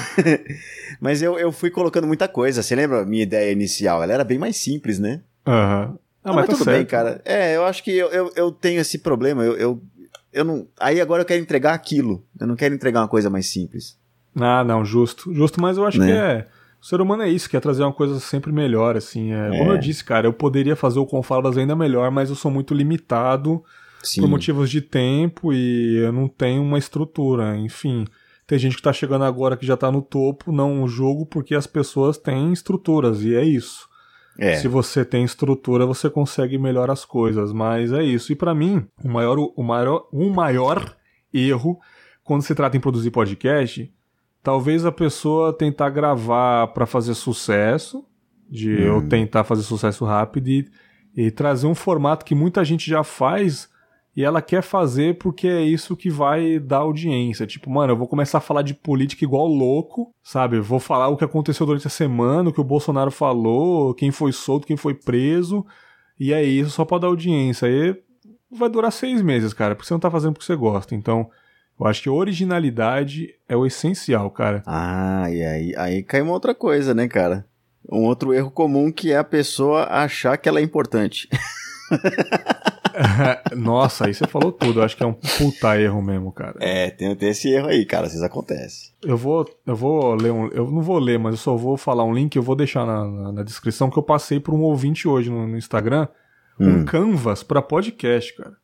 *laughs* Mas eu, eu fui colocando muita coisa, você lembra a minha ideia inicial? Ela era bem mais simples, né? Aham. Uhum. Ah, mas, mas tá tudo certo. bem, cara. É, eu acho que eu, eu, eu tenho esse problema, eu, eu, eu não... Aí agora eu quero entregar aquilo, eu não quero entregar uma coisa mais simples. Ah, não, justo, justo, mas eu acho né? que é o ser humano é isso, quer trazer uma coisa sempre melhor, assim. É, é. Como eu disse, cara, eu poderia fazer o Confalas ainda melhor, mas eu sou muito limitado Sim. por motivos de tempo e eu não tenho uma estrutura, enfim. Tem gente que tá chegando agora que já tá no topo, não jogo porque as pessoas têm estruturas, e é isso. É. Se você tem estrutura, você consegue melhorar as coisas, mas é isso. E para mim, o maior, o maior, o maior erro quando se trata em produzir podcast Talvez a pessoa tentar gravar para fazer sucesso, de hum. eu tentar fazer sucesso rápido e, e trazer um formato que muita gente já faz e ela quer fazer porque é isso que vai dar audiência. Tipo, mano, eu vou começar a falar de política igual louco, sabe? Eu vou falar o que aconteceu durante a semana, o que o Bolsonaro falou, quem foi solto, quem foi preso, e é isso, só pra dar audiência. Aí vai durar seis meses, cara, porque você não tá fazendo porque você gosta. Então, eu acho que originalidade é o essencial, cara. Ah, e aí, aí cai uma outra coisa, né, cara? Um outro erro comum que é a pessoa achar que ela é importante. *laughs* *laughs* Nossa, aí você falou tudo. Eu acho que é um puta erro mesmo, cara. É, tem, tem esse erro aí, cara. Às vezes acontece. Eu vou, eu vou ler um. Eu não vou ler, mas eu só vou falar um link. Eu vou deixar na, na, na descrição que eu passei por um ouvinte hoje no, no Instagram. Hum. Um canvas para podcast, cara.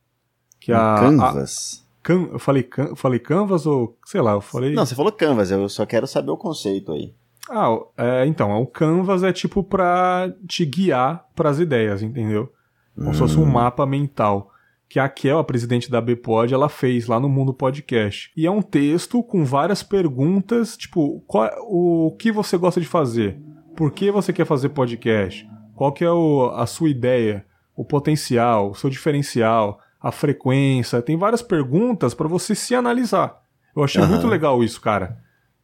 Que um a, canvas? A, can, eu falei, can, falei canvas ou sei lá, eu falei. Não, você falou canvas. Eu só quero saber o conceito aí. Ah, é, então, o Canvas é tipo pra te guiar pras ideias, entendeu? Como hum. se fosse um hum. mapa mental. Que a Kel, a presidente da Bpod, ela fez lá no Mundo Podcast. E é um texto com várias perguntas, tipo, qual, o que você gosta de fazer? Por que você quer fazer podcast? Qual que é o, a sua ideia? O potencial, o seu diferencial, a frequência. Tem várias perguntas para você se analisar. Eu achei uhum. muito legal isso, cara.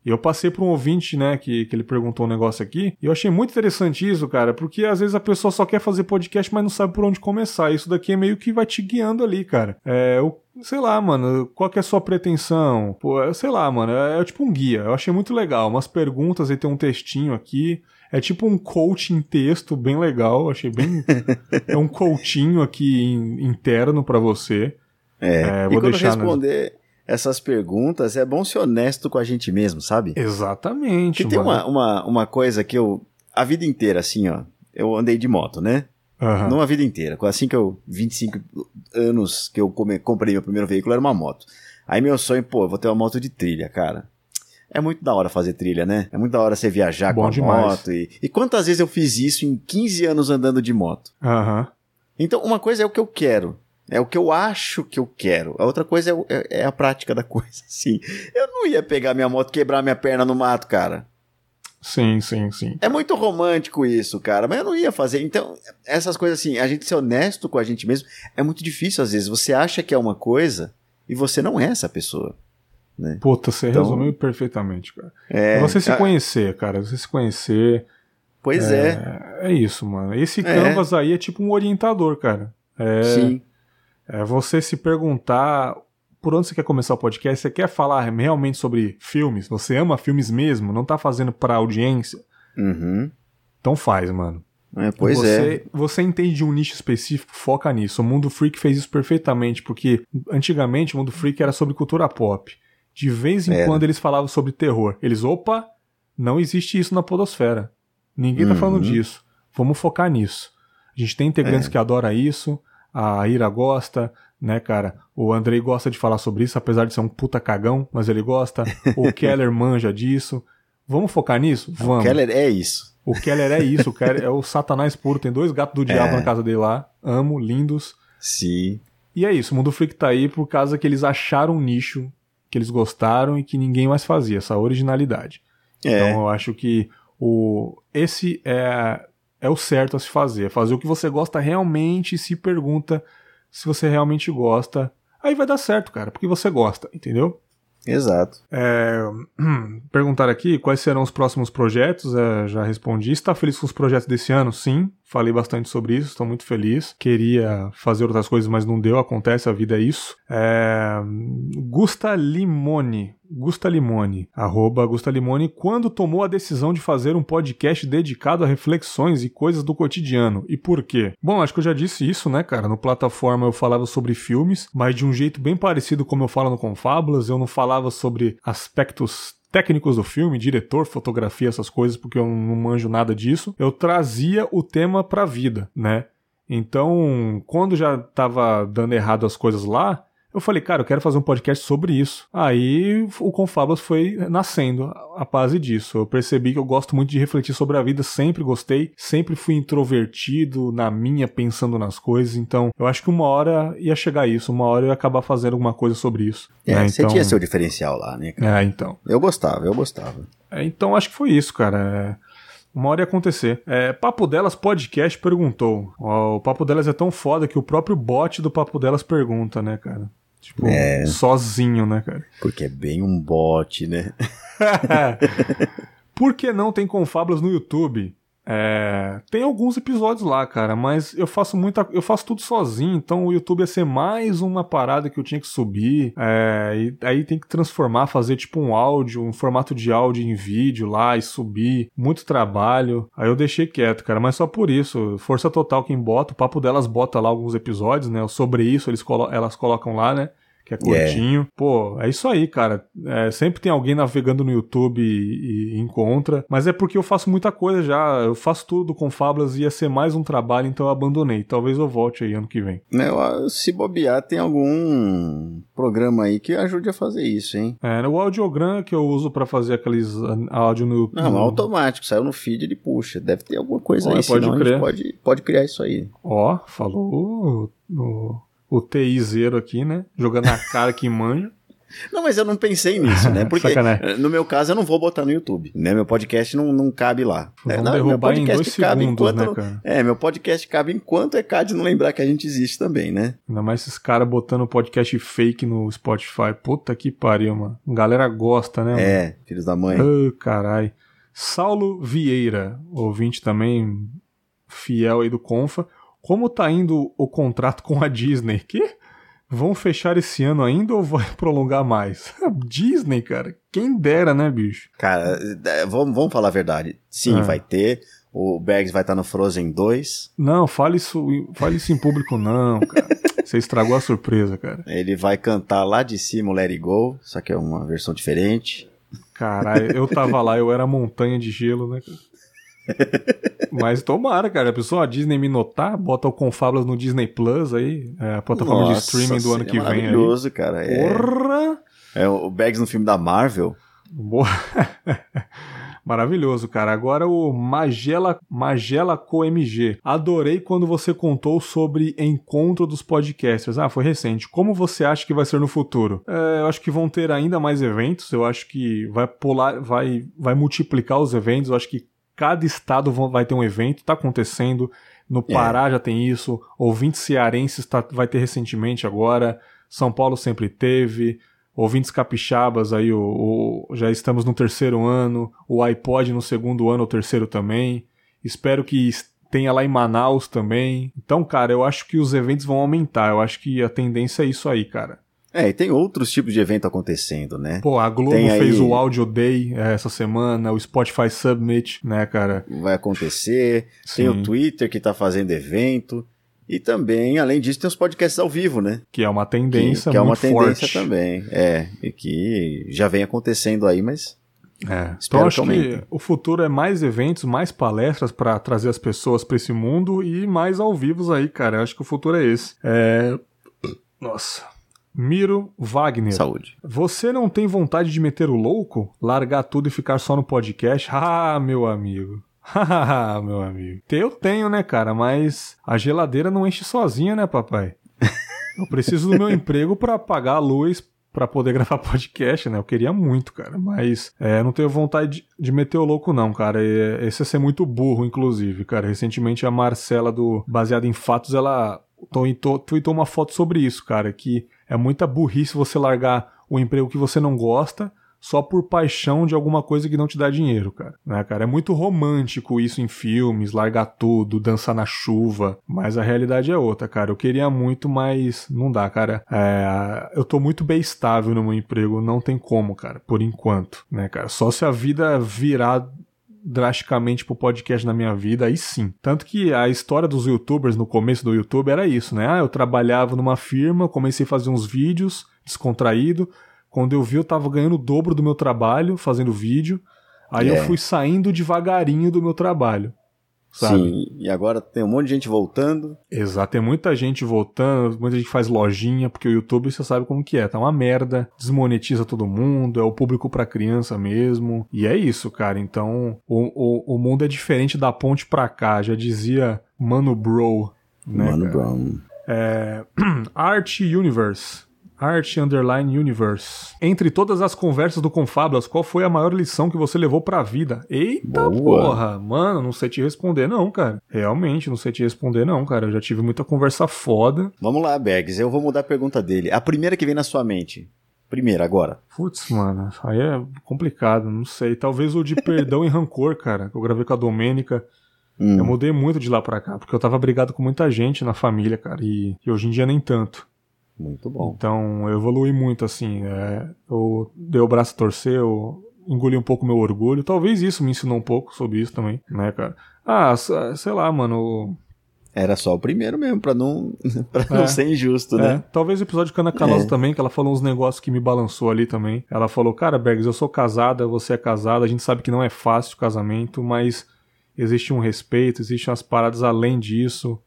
E eu passei para um ouvinte, né, que, que ele perguntou um negócio aqui, e eu achei muito interessante isso, cara, porque às vezes a pessoa só quer fazer podcast, mas não sabe por onde começar. Isso daqui é meio que vai te guiando ali, cara. É, o sei lá, mano, qual que é a sua pretensão? Pô, é, sei lá, mano, é, é, tipo um guia. Eu achei muito legal. Umas perguntas aí tem um textinho aqui. É tipo um coaching texto bem legal. Achei bem. *laughs* é um coachinho aqui interno para você. É, é vou e quando deixar responder, essas perguntas, é bom ser honesto com a gente mesmo, sabe? Exatamente. E tem uma, uma, uma coisa que eu. A vida inteira, assim, ó. Eu andei de moto, né? Uhum. Não a vida inteira. Assim que eu. 25 anos que eu come, comprei meu primeiro veículo, era uma moto. Aí meu sonho, pô, eu vou ter uma moto de trilha, cara. É muito da hora fazer trilha, né? É muito da hora você viajar Bom com a demais. moto. E, e quantas vezes eu fiz isso em 15 anos andando de moto? Aham. Uhum. Então, uma coisa é o que eu quero. É o que eu acho que eu quero. A outra coisa é, é, é a prática da *laughs* coisa. Sim. Eu não ia pegar minha moto e quebrar minha perna no mato, cara. Sim, sim, sim. É muito romântico isso, cara, mas eu não ia fazer. Então, essas coisas assim, a gente ser honesto com a gente mesmo é muito difícil às vezes. Você acha que é uma coisa e você não é essa pessoa. Né? Puta, você então, resumiu perfeitamente, cara. É, é você se conhecer, cara. Você se conhecer. Pois é. É, é isso, mano. Esse é. canvas aí é tipo um orientador, cara. É, Sim. É você se perguntar por onde você quer começar o podcast, você quer falar realmente sobre filmes, você ama filmes mesmo, não tá fazendo pra audiência, uhum. então faz, mano. É, pois você, é. Você entende um nicho específico, foca nisso. O Mundo Freak fez isso perfeitamente, porque antigamente o Mundo Freak era sobre cultura pop. De vez em quando eles falavam sobre terror. Eles, opa, não existe isso na podosfera. Ninguém tá falando uhum. disso. Vamos focar nisso. A gente tem integrantes é. que adoram isso, a Ira gosta, né, cara? O Andrei gosta de falar sobre isso, apesar de ser um puta cagão, mas ele gosta. O *laughs* Keller manja disso. Vamos focar nisso? Vamos. O Keller é isso. O Keller é isso, o Keller é o *laughs* satanás puro. Tem dois gatos do diabo é. na casa dele lá. Amo, lindos. Sim. E é isso, o Mundo Freak tá aí por causa que eles acharam um nicho que eles gostaram e que ninguém mais fazia, essa originalidade. É. Então eu acho que o esse é é o certo a se fazer. É fazer o que você gosta realmente e se pergunta se você realmente gosta. Aí vai dar certo, cara, porque você gosta, entendeu? Exato. É, *clears throat* perguntar aqui quais serão os próximos projetos. É, já respondi. Está feliz com os projetos desse ano? Sim. Falei bastante sobre isso, estou muito feliz. Queria fazer outras coisas, mas não deu. Acontece, a vida é isso. É... Gusta Limone. Gusta Limone, arroba Gusta Limone, quando tomou a decisão de fazer um podcast dedicado a reflexões e coisas do cotidiano. E por quê? Bom, acho que eu já disse isso, né, cara? No plataforma eu falava sobre filmes, mas de um jeito bem parecido como eu falo no Confábulas. Eu não falava sobre aspectos técnicos do filme, diretor, fotografia, essas coisas, porque eu não manjo nada disso. Eu trazia o tema pra vida, né? Então, quando já tava dando errado as coisas lá, eu falei, cara, eu quero fazer um podcast sobre isso. Aí o Confablas foi nascendo a base disso. Eu percebi que eu gosto muito de refletir sobre a vida, sempre gostei, sempre fui introvertido na minha, pensando nas coisas. Então, eu acho que uma hora ia chegar isso, uma hora eu ia acabar fazendo alguma coisa sobre isso. É, né? você então... tinha seu diferencial lá, né? Cara? É, então. Eu gostava, eu gostava. É, então, acho que foi isso, cara. Uma hora ia acontecer. É, Papo Delas Podcast perguntou. Ó, o Papo Delas é tão foda que o próprio bot do Papo Delas pergunta, né, cara? Tipo, É. sozinho, né, cara? Porque é bem um bot, né? *laughs* Por que não tem confablas no YouTube? É, tem alguns episódios lá, cara, mas eu faço muita, eu faço tudo sozinho, então o YouTube ia ser mais uma parada que eu tinha que subir, é, e aí tem que transformar, fazer tipo um áudio, um formato de áudio em vídeo lá e subir, muito trabalho. Aí eu deixei quieto, cara, mas só por isso, força total quem bota, o papo delas bota lá alguns episódios, né? Sobre isso eles colo elas colocam lá, né? Que é curtinho. Pô, é isso aí, cara. É, sempre tem alguém navegando no YouTube e, e encontra. Mas é porque eu faço muita coisa já. Eu faço tudo com Fábulas e ia ser mais um trabalho, então eu abandonei. Talvez eu volte aí ano que vem. Eu, se bobear, tem algum programa aí que ajude a fazer isso, hein? É, o audiogram que eu uso para fazer aqueles áudio no YouTube. Não, automático. Saiu no feed, ele puxa. Deve ter alguma coisa Olha, aí, pode pode, pode criar isso aí. Ó, falou o, o TI zero aqui, né? Jogando a cara que manja. *laughs* Não, mas eu não pensei nisso, né? *laughs* Porque Sacanagem. no meu caso eu não vou botar no YouTube, né? Meu podcast não, não cabe lá. Vamos É, não, meu derrubar em podcast dois segundos, enquanto. né, cara? É, meu podcast cabe enquanto é CAD não lembrar que a gente existe também, né? Ainda mais esses caras botando podcast fake no Spotify. Puta que pariu, mano. Galera gosta, né? mano? É, filhos da mãe. Ah, carai. Saulo Vieira, ouvinte também fiel aí do Confa. Como tá indo o contrato com a Disney? Que? Vão fechar esse ano ainda ou vai *laughs* prolongar mais? *laughs* Disney, cara. Quem dera, né, bicho? Cara, é, vamos, vamos falar a verdade. Sim, Ah. vai ter. O Bags vai estar no Frozen 2. Não, fale isso, fale isso em público, não, cara. *laughs* Você estragou a surpresa, cara. Ele vai cantar lá de cima o Let It Go, só que é uma versão diferente. Caralho, eu tava lá, eu era montanha de gelo, né, cara? Mas tomara, cara. A pessoa a Disney me notar, bota o Confablas no Disney Plus aí, é, a plataforma de Nossa, streaming do ano que seria vem aí. Maravilhoso, cara. É, Porra! é o Bags no filme da Marvel. Boa. *laughs* Maravilhoso, cara. Agora o Magela, Magela CoMG. Adorei quando você contou sobre encontro dos podcasters. Ah, foi recente. Como você acha que vai ser no futuro? É, eu acho que vão ter ainda mais eventos. Eu acho que vai pular, vai, vai multiplicar os eventos. Eu acho que cada estado vai ter um evento. Tá acontecendo. No É. Pará já tem isso. Ouvintes cearenses tá, vai ter recentemente agora. São Paulo sempre teve ouvintes capixabas aí, o, o- já estamos no terceiro ano, o iPod no segundo ano ou terceiro também. Espero que tenha lá em Manaus também. Então, cara, eu acho que os eventos vão aumentar. Eu acho que a tendência é isso aí, cara. É, e tem outros tipos de evento acontecendo, né? Pô, a Globo Tem aí- fez o Audio Day eh, essa semana, o Spotify Summit, né, cara? Vai acontecer. Tem Sim. o Twitter que tá fazendo evento. E também, além disso, tem os podcasts ao vivo, né? Que é uma Que, tendência que é uma tendência forte. também. É, e que já vem acontecendo aí, mas É. Espero Então que acho que aumente. o futuro é mais eventos, mais palestras pra trazer as pessoas pra esse mundo e mais ao vivos aí, cara. Eu acho que o futuro é esse. É... Nossa. Miro Wagner. saúde. Você não tem vontade de meter o louco? Largar tudo e ficar só no podcast? *laughs* Ah, meu amigo. Hahaha, *laughs* meu amigo. Eu tenho, né, cara? Mas a geladeira não enche sozinha, né, papai? *laughs* Eu preciso do meu emprego pra pagar a luz pra poder gravar podcast, né? Eu queria muito, cara. Mas é, não tenho vontade de, de meter o louco, não, cara. E, esse é ser muito burro, inclusive, cara. Recentemente a Marcela do Baseado em Fatos, ela tweetou, tweetou uma foto sobre isso, cara. Que é muita burrice você largar o emprego que você não gosta só por paixão de alguma coisa que não te dá dinheiro, cara. Né, cara? É muito romântico isso em filmes, largar tudo, dançar na chuva, mas a realidade é outra, cara. Eu queria muito, mas não dá, cara. É, eu tô muito bem estável no meu emprego, não tem como, cara, por enquanto, né, cara? Só se a vida virar drasticamente pro podcast na minha vida, aí sim. Tanto que a história dos youtubers no começo do YouTube era isso, né? Ah, eu trabalhava numa firma, comecei a fazer uns vídeos descontraído. Quando eu vi, eu tava ganhando o dobro do meu trabalho fazendo vídeo. Aí É. eu fui saindo devagarinho do meu trabalho. Sabe? Sim, e agora tem um monte de gente voltando. Exato, tem muita gente voltando, muita gente faz lojinha, porque o YouTube você sabe como que é, tá uma merda, desmonetiza todo mundo, é o público pra criança mesmo, e é isso, cara, então o, o, o mundo é diferente da ponte pra cá, já dizia Mano Bro, né, Mano? Brown. É, *clears throat* Art Universe. Art Underline Universe. Entre todas as conversas do Confablas, qual foi a maior lição que você levou pra vida? Eita Boa. porra, mano, não sei te responder não, cara. Realmente, não sei te responder não, cara. Eu já tive muita conversa foda. Vamos lá, Bergs, eu vou mudar a pergunta dele. A primeira que vem na sua mente. Primeira, agora. Putz, mano, aí é complicado, não sei. Talvez o de perdão e rancor, cara, que eu gravei com a Domênica. Hum. Eu mudei muito de lá pra cá, porque eu tava brigado com muita gente na família, cara, e, e hoje em dia nem tanto. Muito bom. Então eu evolui muito, assim. é, eu dei o braço a torcer, eu engoli um pouco meu orgulho. Talvez isso me ensinou um pouco sobre isso também, né, cara? Ah, s- sei lá, mano. Era só o primeiro mesmo, pra não, *laughs* pra É. não ser injusto, É, né? talvez o episódio de Cana Canosa É. também, que ela falou uns negócios que me balançou ali também. Ela falou, cara, Bergs, eu sou casada, você é casada, a gente sabe que não é fácil o casamento, mas existe um respeito, existem umas paradas além disso.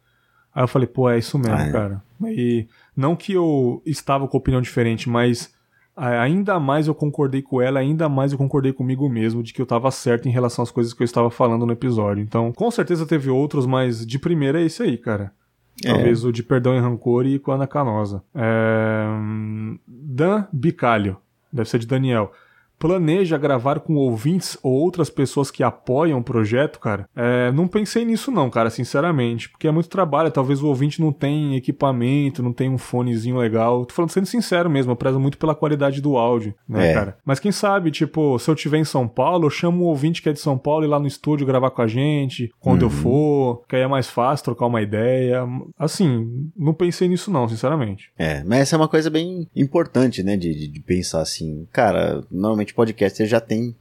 Aí eu falei, pô, é isso mesmo, Ah, é. cara. E não que eu estava com opinião diferente, mas ainda mais eu concordei com ela, ainda mais eu concordei comigo mesmo de que eu tava certo em relação às coisas que eu estava falando no episódio. Então, com certeza teve outros, mas de primeira é esse aí, cara. É. Talvez o de Perdão e Rancor e com a Ana Canosa. É... hum, Dan Bicalho, deve ser de Daniel. Planeja gravar com ouvintes ou outras pessoas que apoiam o projeto, cara? É, não pensei nisso não, cara, sinceramente. Porque é muito trabalho. Talvez o ouvinte não tenha equipamento, não tenha um fonezinho legal. Tô falando sendo sincero mesmo, eu prezo muito pela qualidade do áudio, né, É. cara? Mas quem sabe, tipo, se eu tiver em São Paulo, eu chamo um ouvinte que é de São Paulo ir lá no estúdio gravar com a gente, quando eu for, que aí é mais fácil trocar uma ideia. Assim, não pensei nisso não, sinceramente. É, mas essa é uma coisa bem importante, né? De, de pensar assim, cara, normalmente podcaster já tem.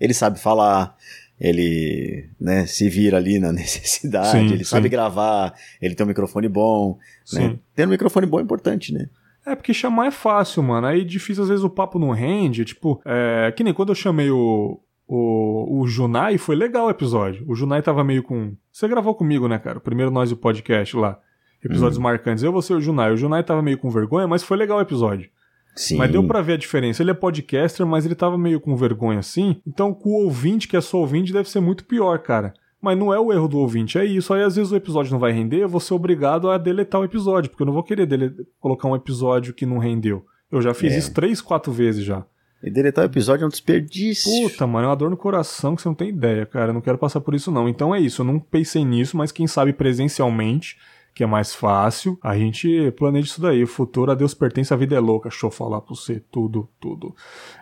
Ele sabe falar, ele né, se vira ali na *laughs* necessidade, Sim, ele sim. sabe gravar, ele tem um microfone bom. Né? Ter um microfone bom é importante, né? É, porque chamar é fácil, mano. Aí difícil, às vezes, o papo não rende. Tipo, é, que nem quando eu chamei o, o, o Junai, foi legal o episódio. O Junai tava meio com. Você gravou comigo, né, cara? O primeiro nós e o podcast lá. Episódios marcantes. Eu, você e o Junai. O Junai tava meio com vergonha, mas foi legal o episódio. Sim. Mas deu pra ver a diferença. Ele é podcaster, mas ele tava meio com vergonha assim. Então, com o ouvinte, que é só ouvinte, deve ser muito pior, cara. Mas não é o erro do ouvinte, é isso. Aí às vezes o episódio não vai render, eu vou ser obrigado a deletar o episódio, porque eu não vou querer dele- colocar um episódio que não rendeu. Eu já fiz É. isso três, quatro vezes já. E deletar o episódio é um desperdício. Puta, mano, é uma dor no coração que você não tem ideia, cara. Eu não quero passar por isso, não. Então é isso, eu não pensei nisso, mas quem sabe presencialmente, que é mais fácil, a gente planeja isso daí. O futuro a Deus pertence, a vida é louca. Deixa eu falar pra você tudo, tudo.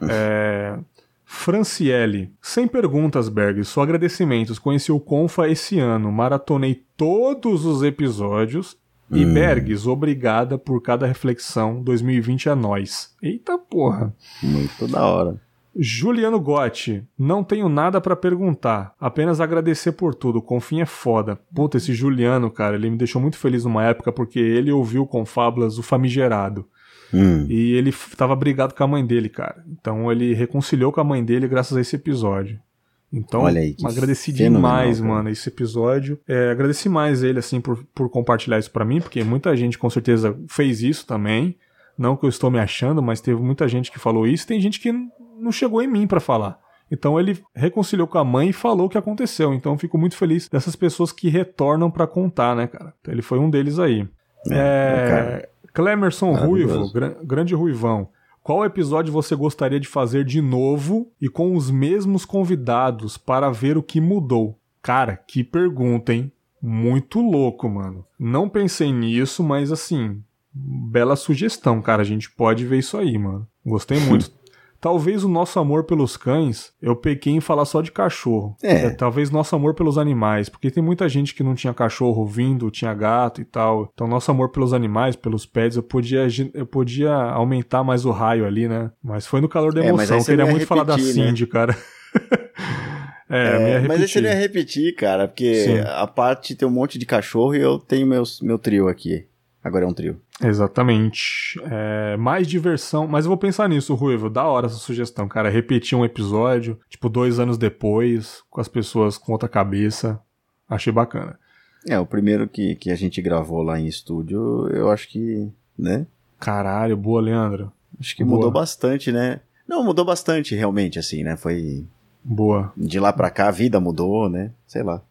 É. Franciele, sem perguntas, Berg, só agradecimentos. Conheci o Confa esse ano, maratonei todos os episódios. E Bergs, obrigada por cada reflexão. 2020 é nós. Eita porra. Muito da hora. Juliano Gotti, não tenho nada pra perguntar, apenas agradecer por tudo. Confim é foda. Puta, esse Juliano, cara, ele me deixou muito feliz numa época porque ele ouviu com Fábulas o Famigerado. Hum. E ele tava brigado com a mãe dele, cara. Então ele reconciliou com a mãe dele graças a esse episódio. Então, Olha aí, agradeci demais, cara. mano, esse episódio. É, agradeci mais ele, assim, por, por compartilhar isso pra mim, porque muita gente com certeza fez isso também. Não que eu estou me achando, mas teve muita gente que falou isso. Tem gente que não chegou em mim pra falar. Então ele reconciliou com a mãe e falou o que aconteceu. Então eu fico muito feliz dessas pessoas que retornam pra contar, né, cara? Então ele foi um deles aí. É, cara. Clemerson Maravilhoso. Ruivo, gran- grande Ruivão. Qual episódio você gostaria de fazer de novo e com os mesmos convidados para ver o que mudou? Cara, que pergunta, hein? Muito louco, mano. Não pensei nisso, mas assim, bela sugestão, cara. A gente pode ver isso aí, mano. Gostei muito. Talvez o nosso amor pelos cães, eu pequei em falar só de cachorro. É. talvez nosso amor pelos animais, porque tem muita gente que não tinha cachorro vindo, tinha gato e tal. Então nosso amor pelos animais, pelos pets, eu podia eu podia aumentar mais o raio ali, né? Mas foi no calor da É, emoção. aí Eu você queria muito falar da repetir, né? Cindy, cara. *laughs* é, eu É, mas aí você repetir. não ia repetir, cara, porque Sim. a parte tem um monte de cachorro e eu tenho meus, meu trio aqui. Agora é um trio. Exatamente. É, mais diversão. Mas eu vou pensar nisso, Ruivo. Da hora essa sugestão, cara. Repetir um episódio, tipo, dois anos depois, com as pessoas com outra cabeça. Achei bacana. É, o primeiro que, que a gente gravou lá em estúdio, eu acho que, né? Caralho, boa, Leandro. Acho que Boa. mudou bastante, né? Não, mudou bastante realmente, assim, né? Foi Boa, de lá pra cá, a vida mudou, né? Sei lá.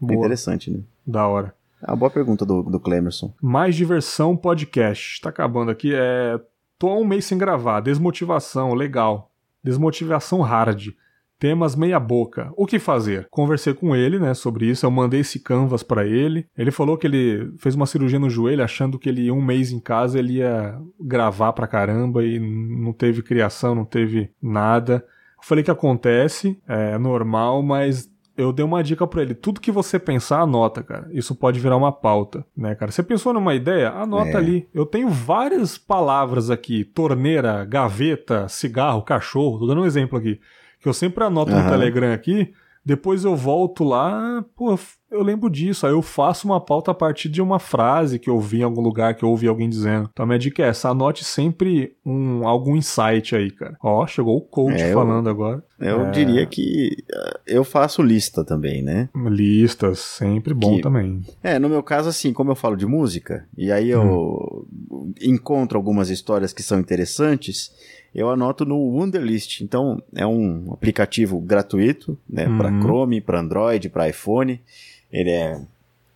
Boa. interessante, né? Da hora. É uma boa pergunta do, do Clemerson. Mais diversão podcast. Tá acabando aqui. É Tô há um mês sem gravar, desmotivação, legal. Desmotivação hard. Temas meia boca. O que fazer? Conversei com ele, né, sobre isso. Eu mandei esse canvas para ele. Ele falou que ele fez uma cirurgia no joelho, achando que ele um mês em casa ele ia gravar pra caramba e não teve criação, não teve nada. Eu falei que acontece, é normal, mas eu dei uma dica para ele. Tudo que você pensar, anota, cara. Isso pode virar uma pauta, né, cara? Você pensou numa ideia? Anota é. ali. Eu tenho várias palavras aqui: torneira, gaveta, cigarro, cachorro. Tô dando um exemplo aqui que eu sempre anoto uhum. no Telegram aqui, depois eu volto lá, pô, eu lembro disso, aí eu faço uma pauta a partir de uma frase que eu vi em algum lugar, que eu ouvi alguém dizendo. Então a minha dica é essa, anote sempre um, algum insight aí, cara. Ó, chegou o coach é, falando eu, agora. Eu é... diria que eh, eu faço lista também, né? Listas, sempre bom que, também. É, no meu caso, assim, como eu falo de música, e aí eu hum. encontro algumas histórias que são interessantes, eu anoto no Wunderlist. Então, é um aplicativo gratuito, né, uhum. para Chrome, para Android, para iPhone. Ele é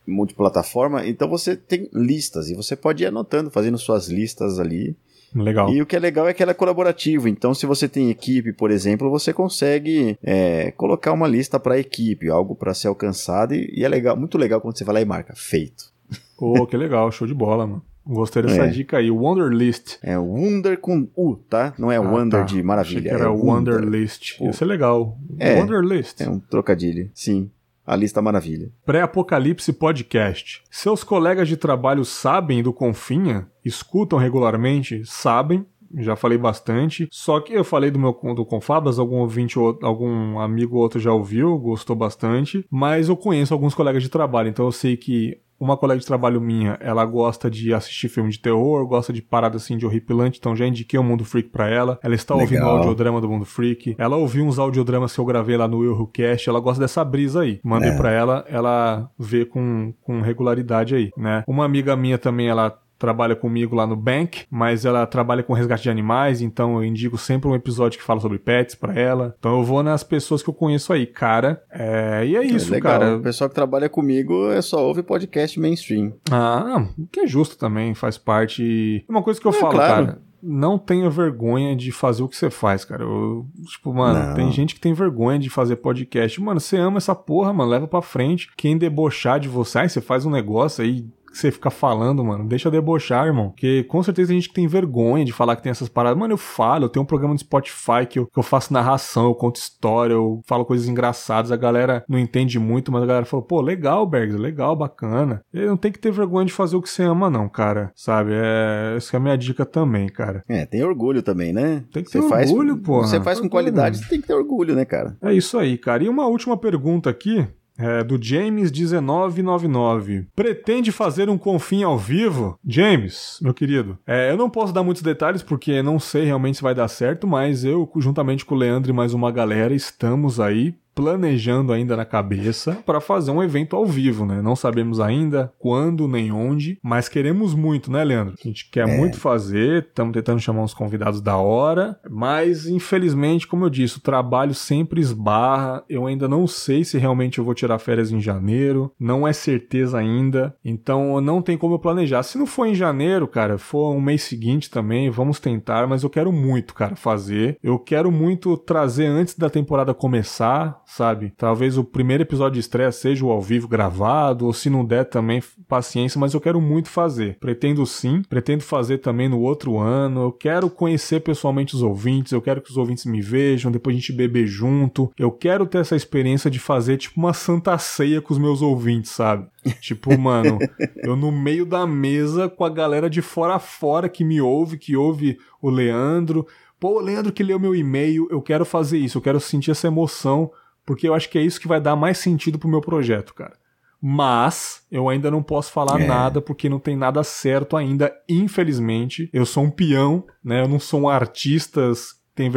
multiplataforma, então você tem listas e você pode ir anotando, fazendo suas listas ali. Legal. E o que é legal é que ela é colaborativo. Então, se você tem equipe, por exemplo, você consegue é, colocar uma lista para a equipe, algo para ser alcançado. E, e, é legal, muito legal quando você vai lá e marca feito. Pô, que legal, show de bola, mano. Gostei dessa é. dica aí. Wonderlist. É Wonder com U, tá? Não é ah, Wonder tá. de maravilha. Achei que era é Wonderlist. Wonder. Isso é legal. É, Wonderlist. É um trocadilho, sim. A lista maravilha. Pré-Apocalipse Podcast. Seus colegas de trabalho sabem do Confinha? Escutam regularmente? Sabem, já falei bastante. Só que eu falei do meu do Confabas, algum ouvinte, algum amigo ou outro já ouviu, gostou bastante. Mas eu conheço alguns colegas de trabalho, então eu sei que uma colega de trabalho minha, ela gosta de assistir filme de terror, gosta de parada assim de horripilante, então já indiquei o Mundo Freak pra ela. Ela está Legal. ouvindo o audiodrama do Mundo Freak. Ela ouviu uns audiodramas que eu gravei lá no Eurocast, ela gosta dessa brisa aí. Mandei é. pra ela, ela vê com, com regularidade aí, né? Uma amiga minha também, ela trabalha comigo lá no Bank, mas ela trabalha com resgate de animais, então eu indico sempre um episódio que fala sobre pets para ela. Então eu vou nas pessoas que eu conheço aí, cara. É... E é isso, é legal. cara. O pessoal que trabalha comigo é só ouve podcast mainstream. Ah, que é justo também, faz parte. Uma coisa que eu é, falo, claro. cara não tenha vergonha de fazer o que você faz, cara. Eu, tipo, mano, não. tem gente que tem vergonha de fazer podcast. Mano, você ama essa porra, mano, leva pra frente. Quem debochar de você, aí você faz um negócio aí que você fica falando, mano. Deixa eu debochar, irmão. Porque com certeza tem gente que tem vergonha de falar que tem essas paradas. Mano, eu falo, eu tenho um programa no Spotify que eu, que eu faço narração, eu conto história, eu falo coisas engraçadas. A galera não entende muito, mas a galera fala, pô, legal, Bergs, legal, bacana. E não tem que ter vergonha de fazer o que você ama, não, cara. Sabe? É, essa é a minha dica também, cara. É, tem orgulho também, né? Tem que ter você orgulho, pô. Você faz com qualidade, você tem que ter orgulho, né, cara? É isso aí, cara. E uma última pergunta aqui. É, do James1999. Pretende fazer um confim ao vivo? James, meu querido, é, eu não posso dar muitos detalhes porque não sei realmente se vai dar certo, mas eu, juntamente com o Leandro e mais uma galera, estamos aí planejando ainda na cabeça para fazer um evento ao vivo, né? Não sabemos ainda quando nem onde, mas queremos muito, né, Leandro? A gente quer é. muito fazer, estamos tentando chamar uns convidados da hora, mas infelizmente, como eu disse, o trabalho sempre esbarra. Eu ainda não sei se realmente eu vou tirar férias em janeiro, não é certeza ainda, então não tem como eu planejar. Se não for em janeiro, cara, for um mês seguinte também, vamos tentar, mas eu quero muito, cara, fazer. Eu quero muito trazer antes da temporada começar, sabe? Talvez o primeiro episódio de estreia seja o ao vivo gravado, ou se não der também, paciência, mas eu quero muito fazer. Pretendo sim, pretendo fazer também no outro ano. Eu quero conhecer pessoalmente os ouvintes, eu quero que os ouvintes me vejam, depois a gente beber junto. Eu quero ter essa experiência de fazer tipo uma santa ceia com os meus ouvintes, sabe? Tipo, *laughs* mano, eu no meio da mesa com a galera de fora a fora que me ouve, que ouve o Leandro. Pô, Leandro que leu meu e-mail, eu quero fazer isso, eu quero sentir essa emoção porque eu acho que é isso que vai dar mais sentido pro meu projeto, cara. Mas eu ainda não posso falar é. nada porque não tem nada certo ainda, infelizmente. Eu sou um peão, né? Eu não sou um artista tem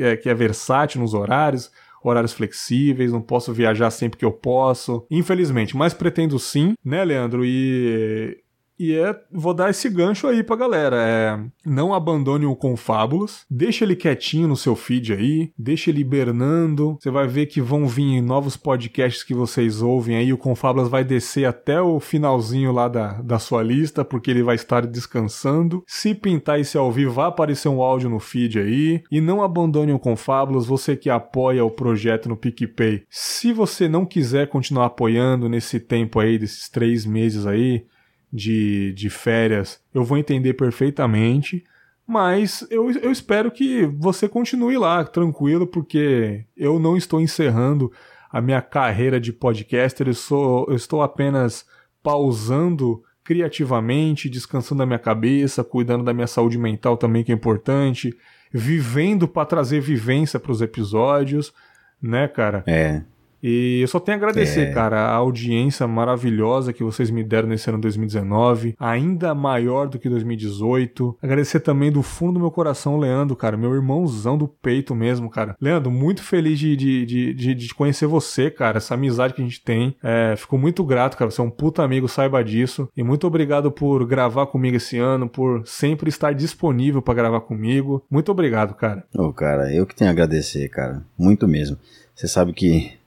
é, que é versátil nos horários, horários flexíveis, não posso viajar sempre que eu posso, infelizmente. Mas pretendo sim, né, Leandro? E E é, vou dar esse gancho aí pra galera. É, não abandone o Confábulas, deixa ele quietinho no seu feed aí, deixa ele hibernando. Você vai ver que vão vir novos podcasts que vocês ouvem aí. O Confábulas vai descer até o finalzinho lá da, da sua lista, porque ele vai estar descansando. Se pintar esse ao vivo, vai aparecer um áudio no feed aí. E não abandone o Confábulas, você que apoia o projeto no PicPay. Se você não quiser continuar apoiando nesse tempo aí, desses três meses aí, de, de férias, eu vou entender perfeitamente. Mas eu, eu espero que você continue lá, tranquilo, porque eu não estou encerrando a minha carreira de podcaster, eu, sou, eu estou apenas pausando criativamente, descansando a minha cabeça, cuidando da minha saúde mental também, que é importante, vivendo para trazer vivência para os episódios, né, cara? É. E eu só tenho a agradecer, é. cara, a audiência maravilhosa que vocês me deram nesse ano 2019, ainda maior do que 2018. Agradecer também do fundo do meu coração o Leandro, cara, meu irmãozão do peito mesmo, cara. Leandro, muito feliz de, de, de, de, de conhecer você, cara, essa amizade que a gente tem. É, fico muito grato, cara, você é um puta amigo, saiba disso. E muito obrigado por gravar comigo esse ano, por sempre estar disponível para gravar comigo. Muito obrigado, cara. Ô, oh, cara, eu que tenho a agradecer, cara. Muito mesmo. Você sabe que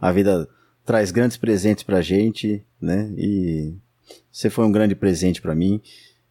a vida traz grandes presentes pra gente, né? E você foi um grande presente para mim.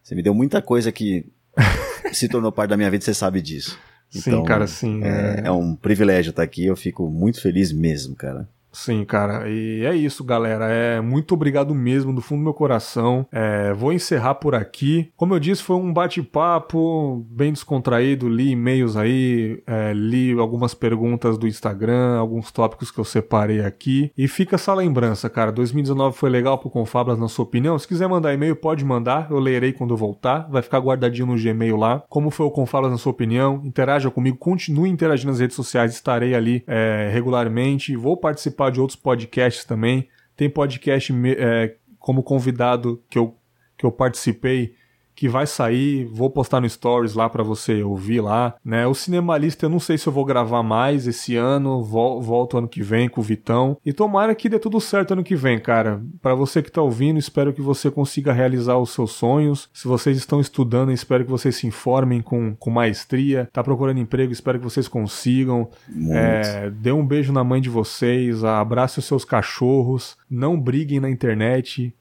Você me deu muita coisa que *laughs* se tornou parte da minha vida, você sabe disso. Então, sim, cara, sim. É, é... é um privilégio estar aqui, eu fico muito feliz mesmo, cara. Sim, cara. E é isso, galera. É muito obrigado mesmo do fundo do meu coração. É, vou encerrar por aqui. Como eu disse, foi um bate-papo bem descontraído. Li e-mails aí, é, li algumas perguntas do Instagram, alguns tópicos que eu separei aqui. E fica essa lembrança, cara. 2019 foi legal pro Confablas, na sua opinião. Se quiser mandar e-mail, pode mandar. Eu lerei quando voltar. Vai ficar guardadinho no Gmail lá. Como foi o Confablas, na sua opinião? Interaja comigo. Continue interagindo nas redes sociais. Estarei ali é, regularmente. Vou participar participar de outros podcasts também. Tem podcast é, como convidado que eu, que eu participei que vai sair, vou postar no Stories lá para você ouvir lá, né? O Cinemalista eu não sei se eu vou gravar mais esse ano, vol volto ano que vem com o Vitão. E tomara que dê tudo certo ano que vem, cara. Para você que tá ouvindo, espero que você consiga realizar os seus sonhos. Se vocês estão estudando, espero que vocês se informem com, com maestria. Tá procurando emprego, espero que vocês consigam. É, dê um beijo na mãe de vocês, abrace os seus cachorros, não briguem na internet.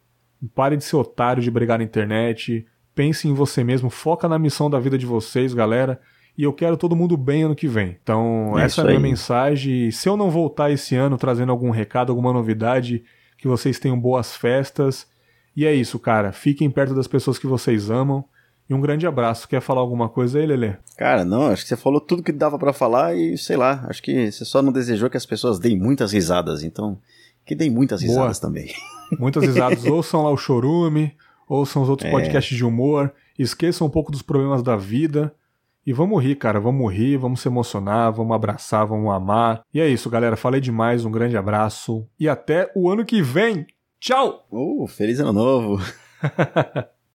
Pare de ser otário de brigar na internet pense em você mesmo, foca na missão da vida de vocês, galera. E eu quero todo mundo bem ano que vem. Então, é essa é a minha aí. mensagem. Se eu não voltar esse ano trazendo algum recado, alguma novidade, que vocês tenham boas festas. E é isso, cara. Fiquem perto das pessoas que vocês amam. E um grande abraço. Quer falar alguma coisa aí, Lelê? Cara, não, acho que você falou tudo que dava para falar e sei lá, acho que você só não desejou que as pessoas deem muitas risadas, então que deem muitas risadas Boa. também. *laughs* Muitas risadas, ouçam lá o chorume, ouçam os outros é. podcasts de humor, esqueçam um pouco dos problemas da vida. E vamos rir, cara. Vamos rir, vamos se emocionar, vamos abraçar, vamos amar. E é isso, galera. Falei demais. Um grande abraço. E até o ano que vem. Tchau! Uh, feliz ano novo! *laughs*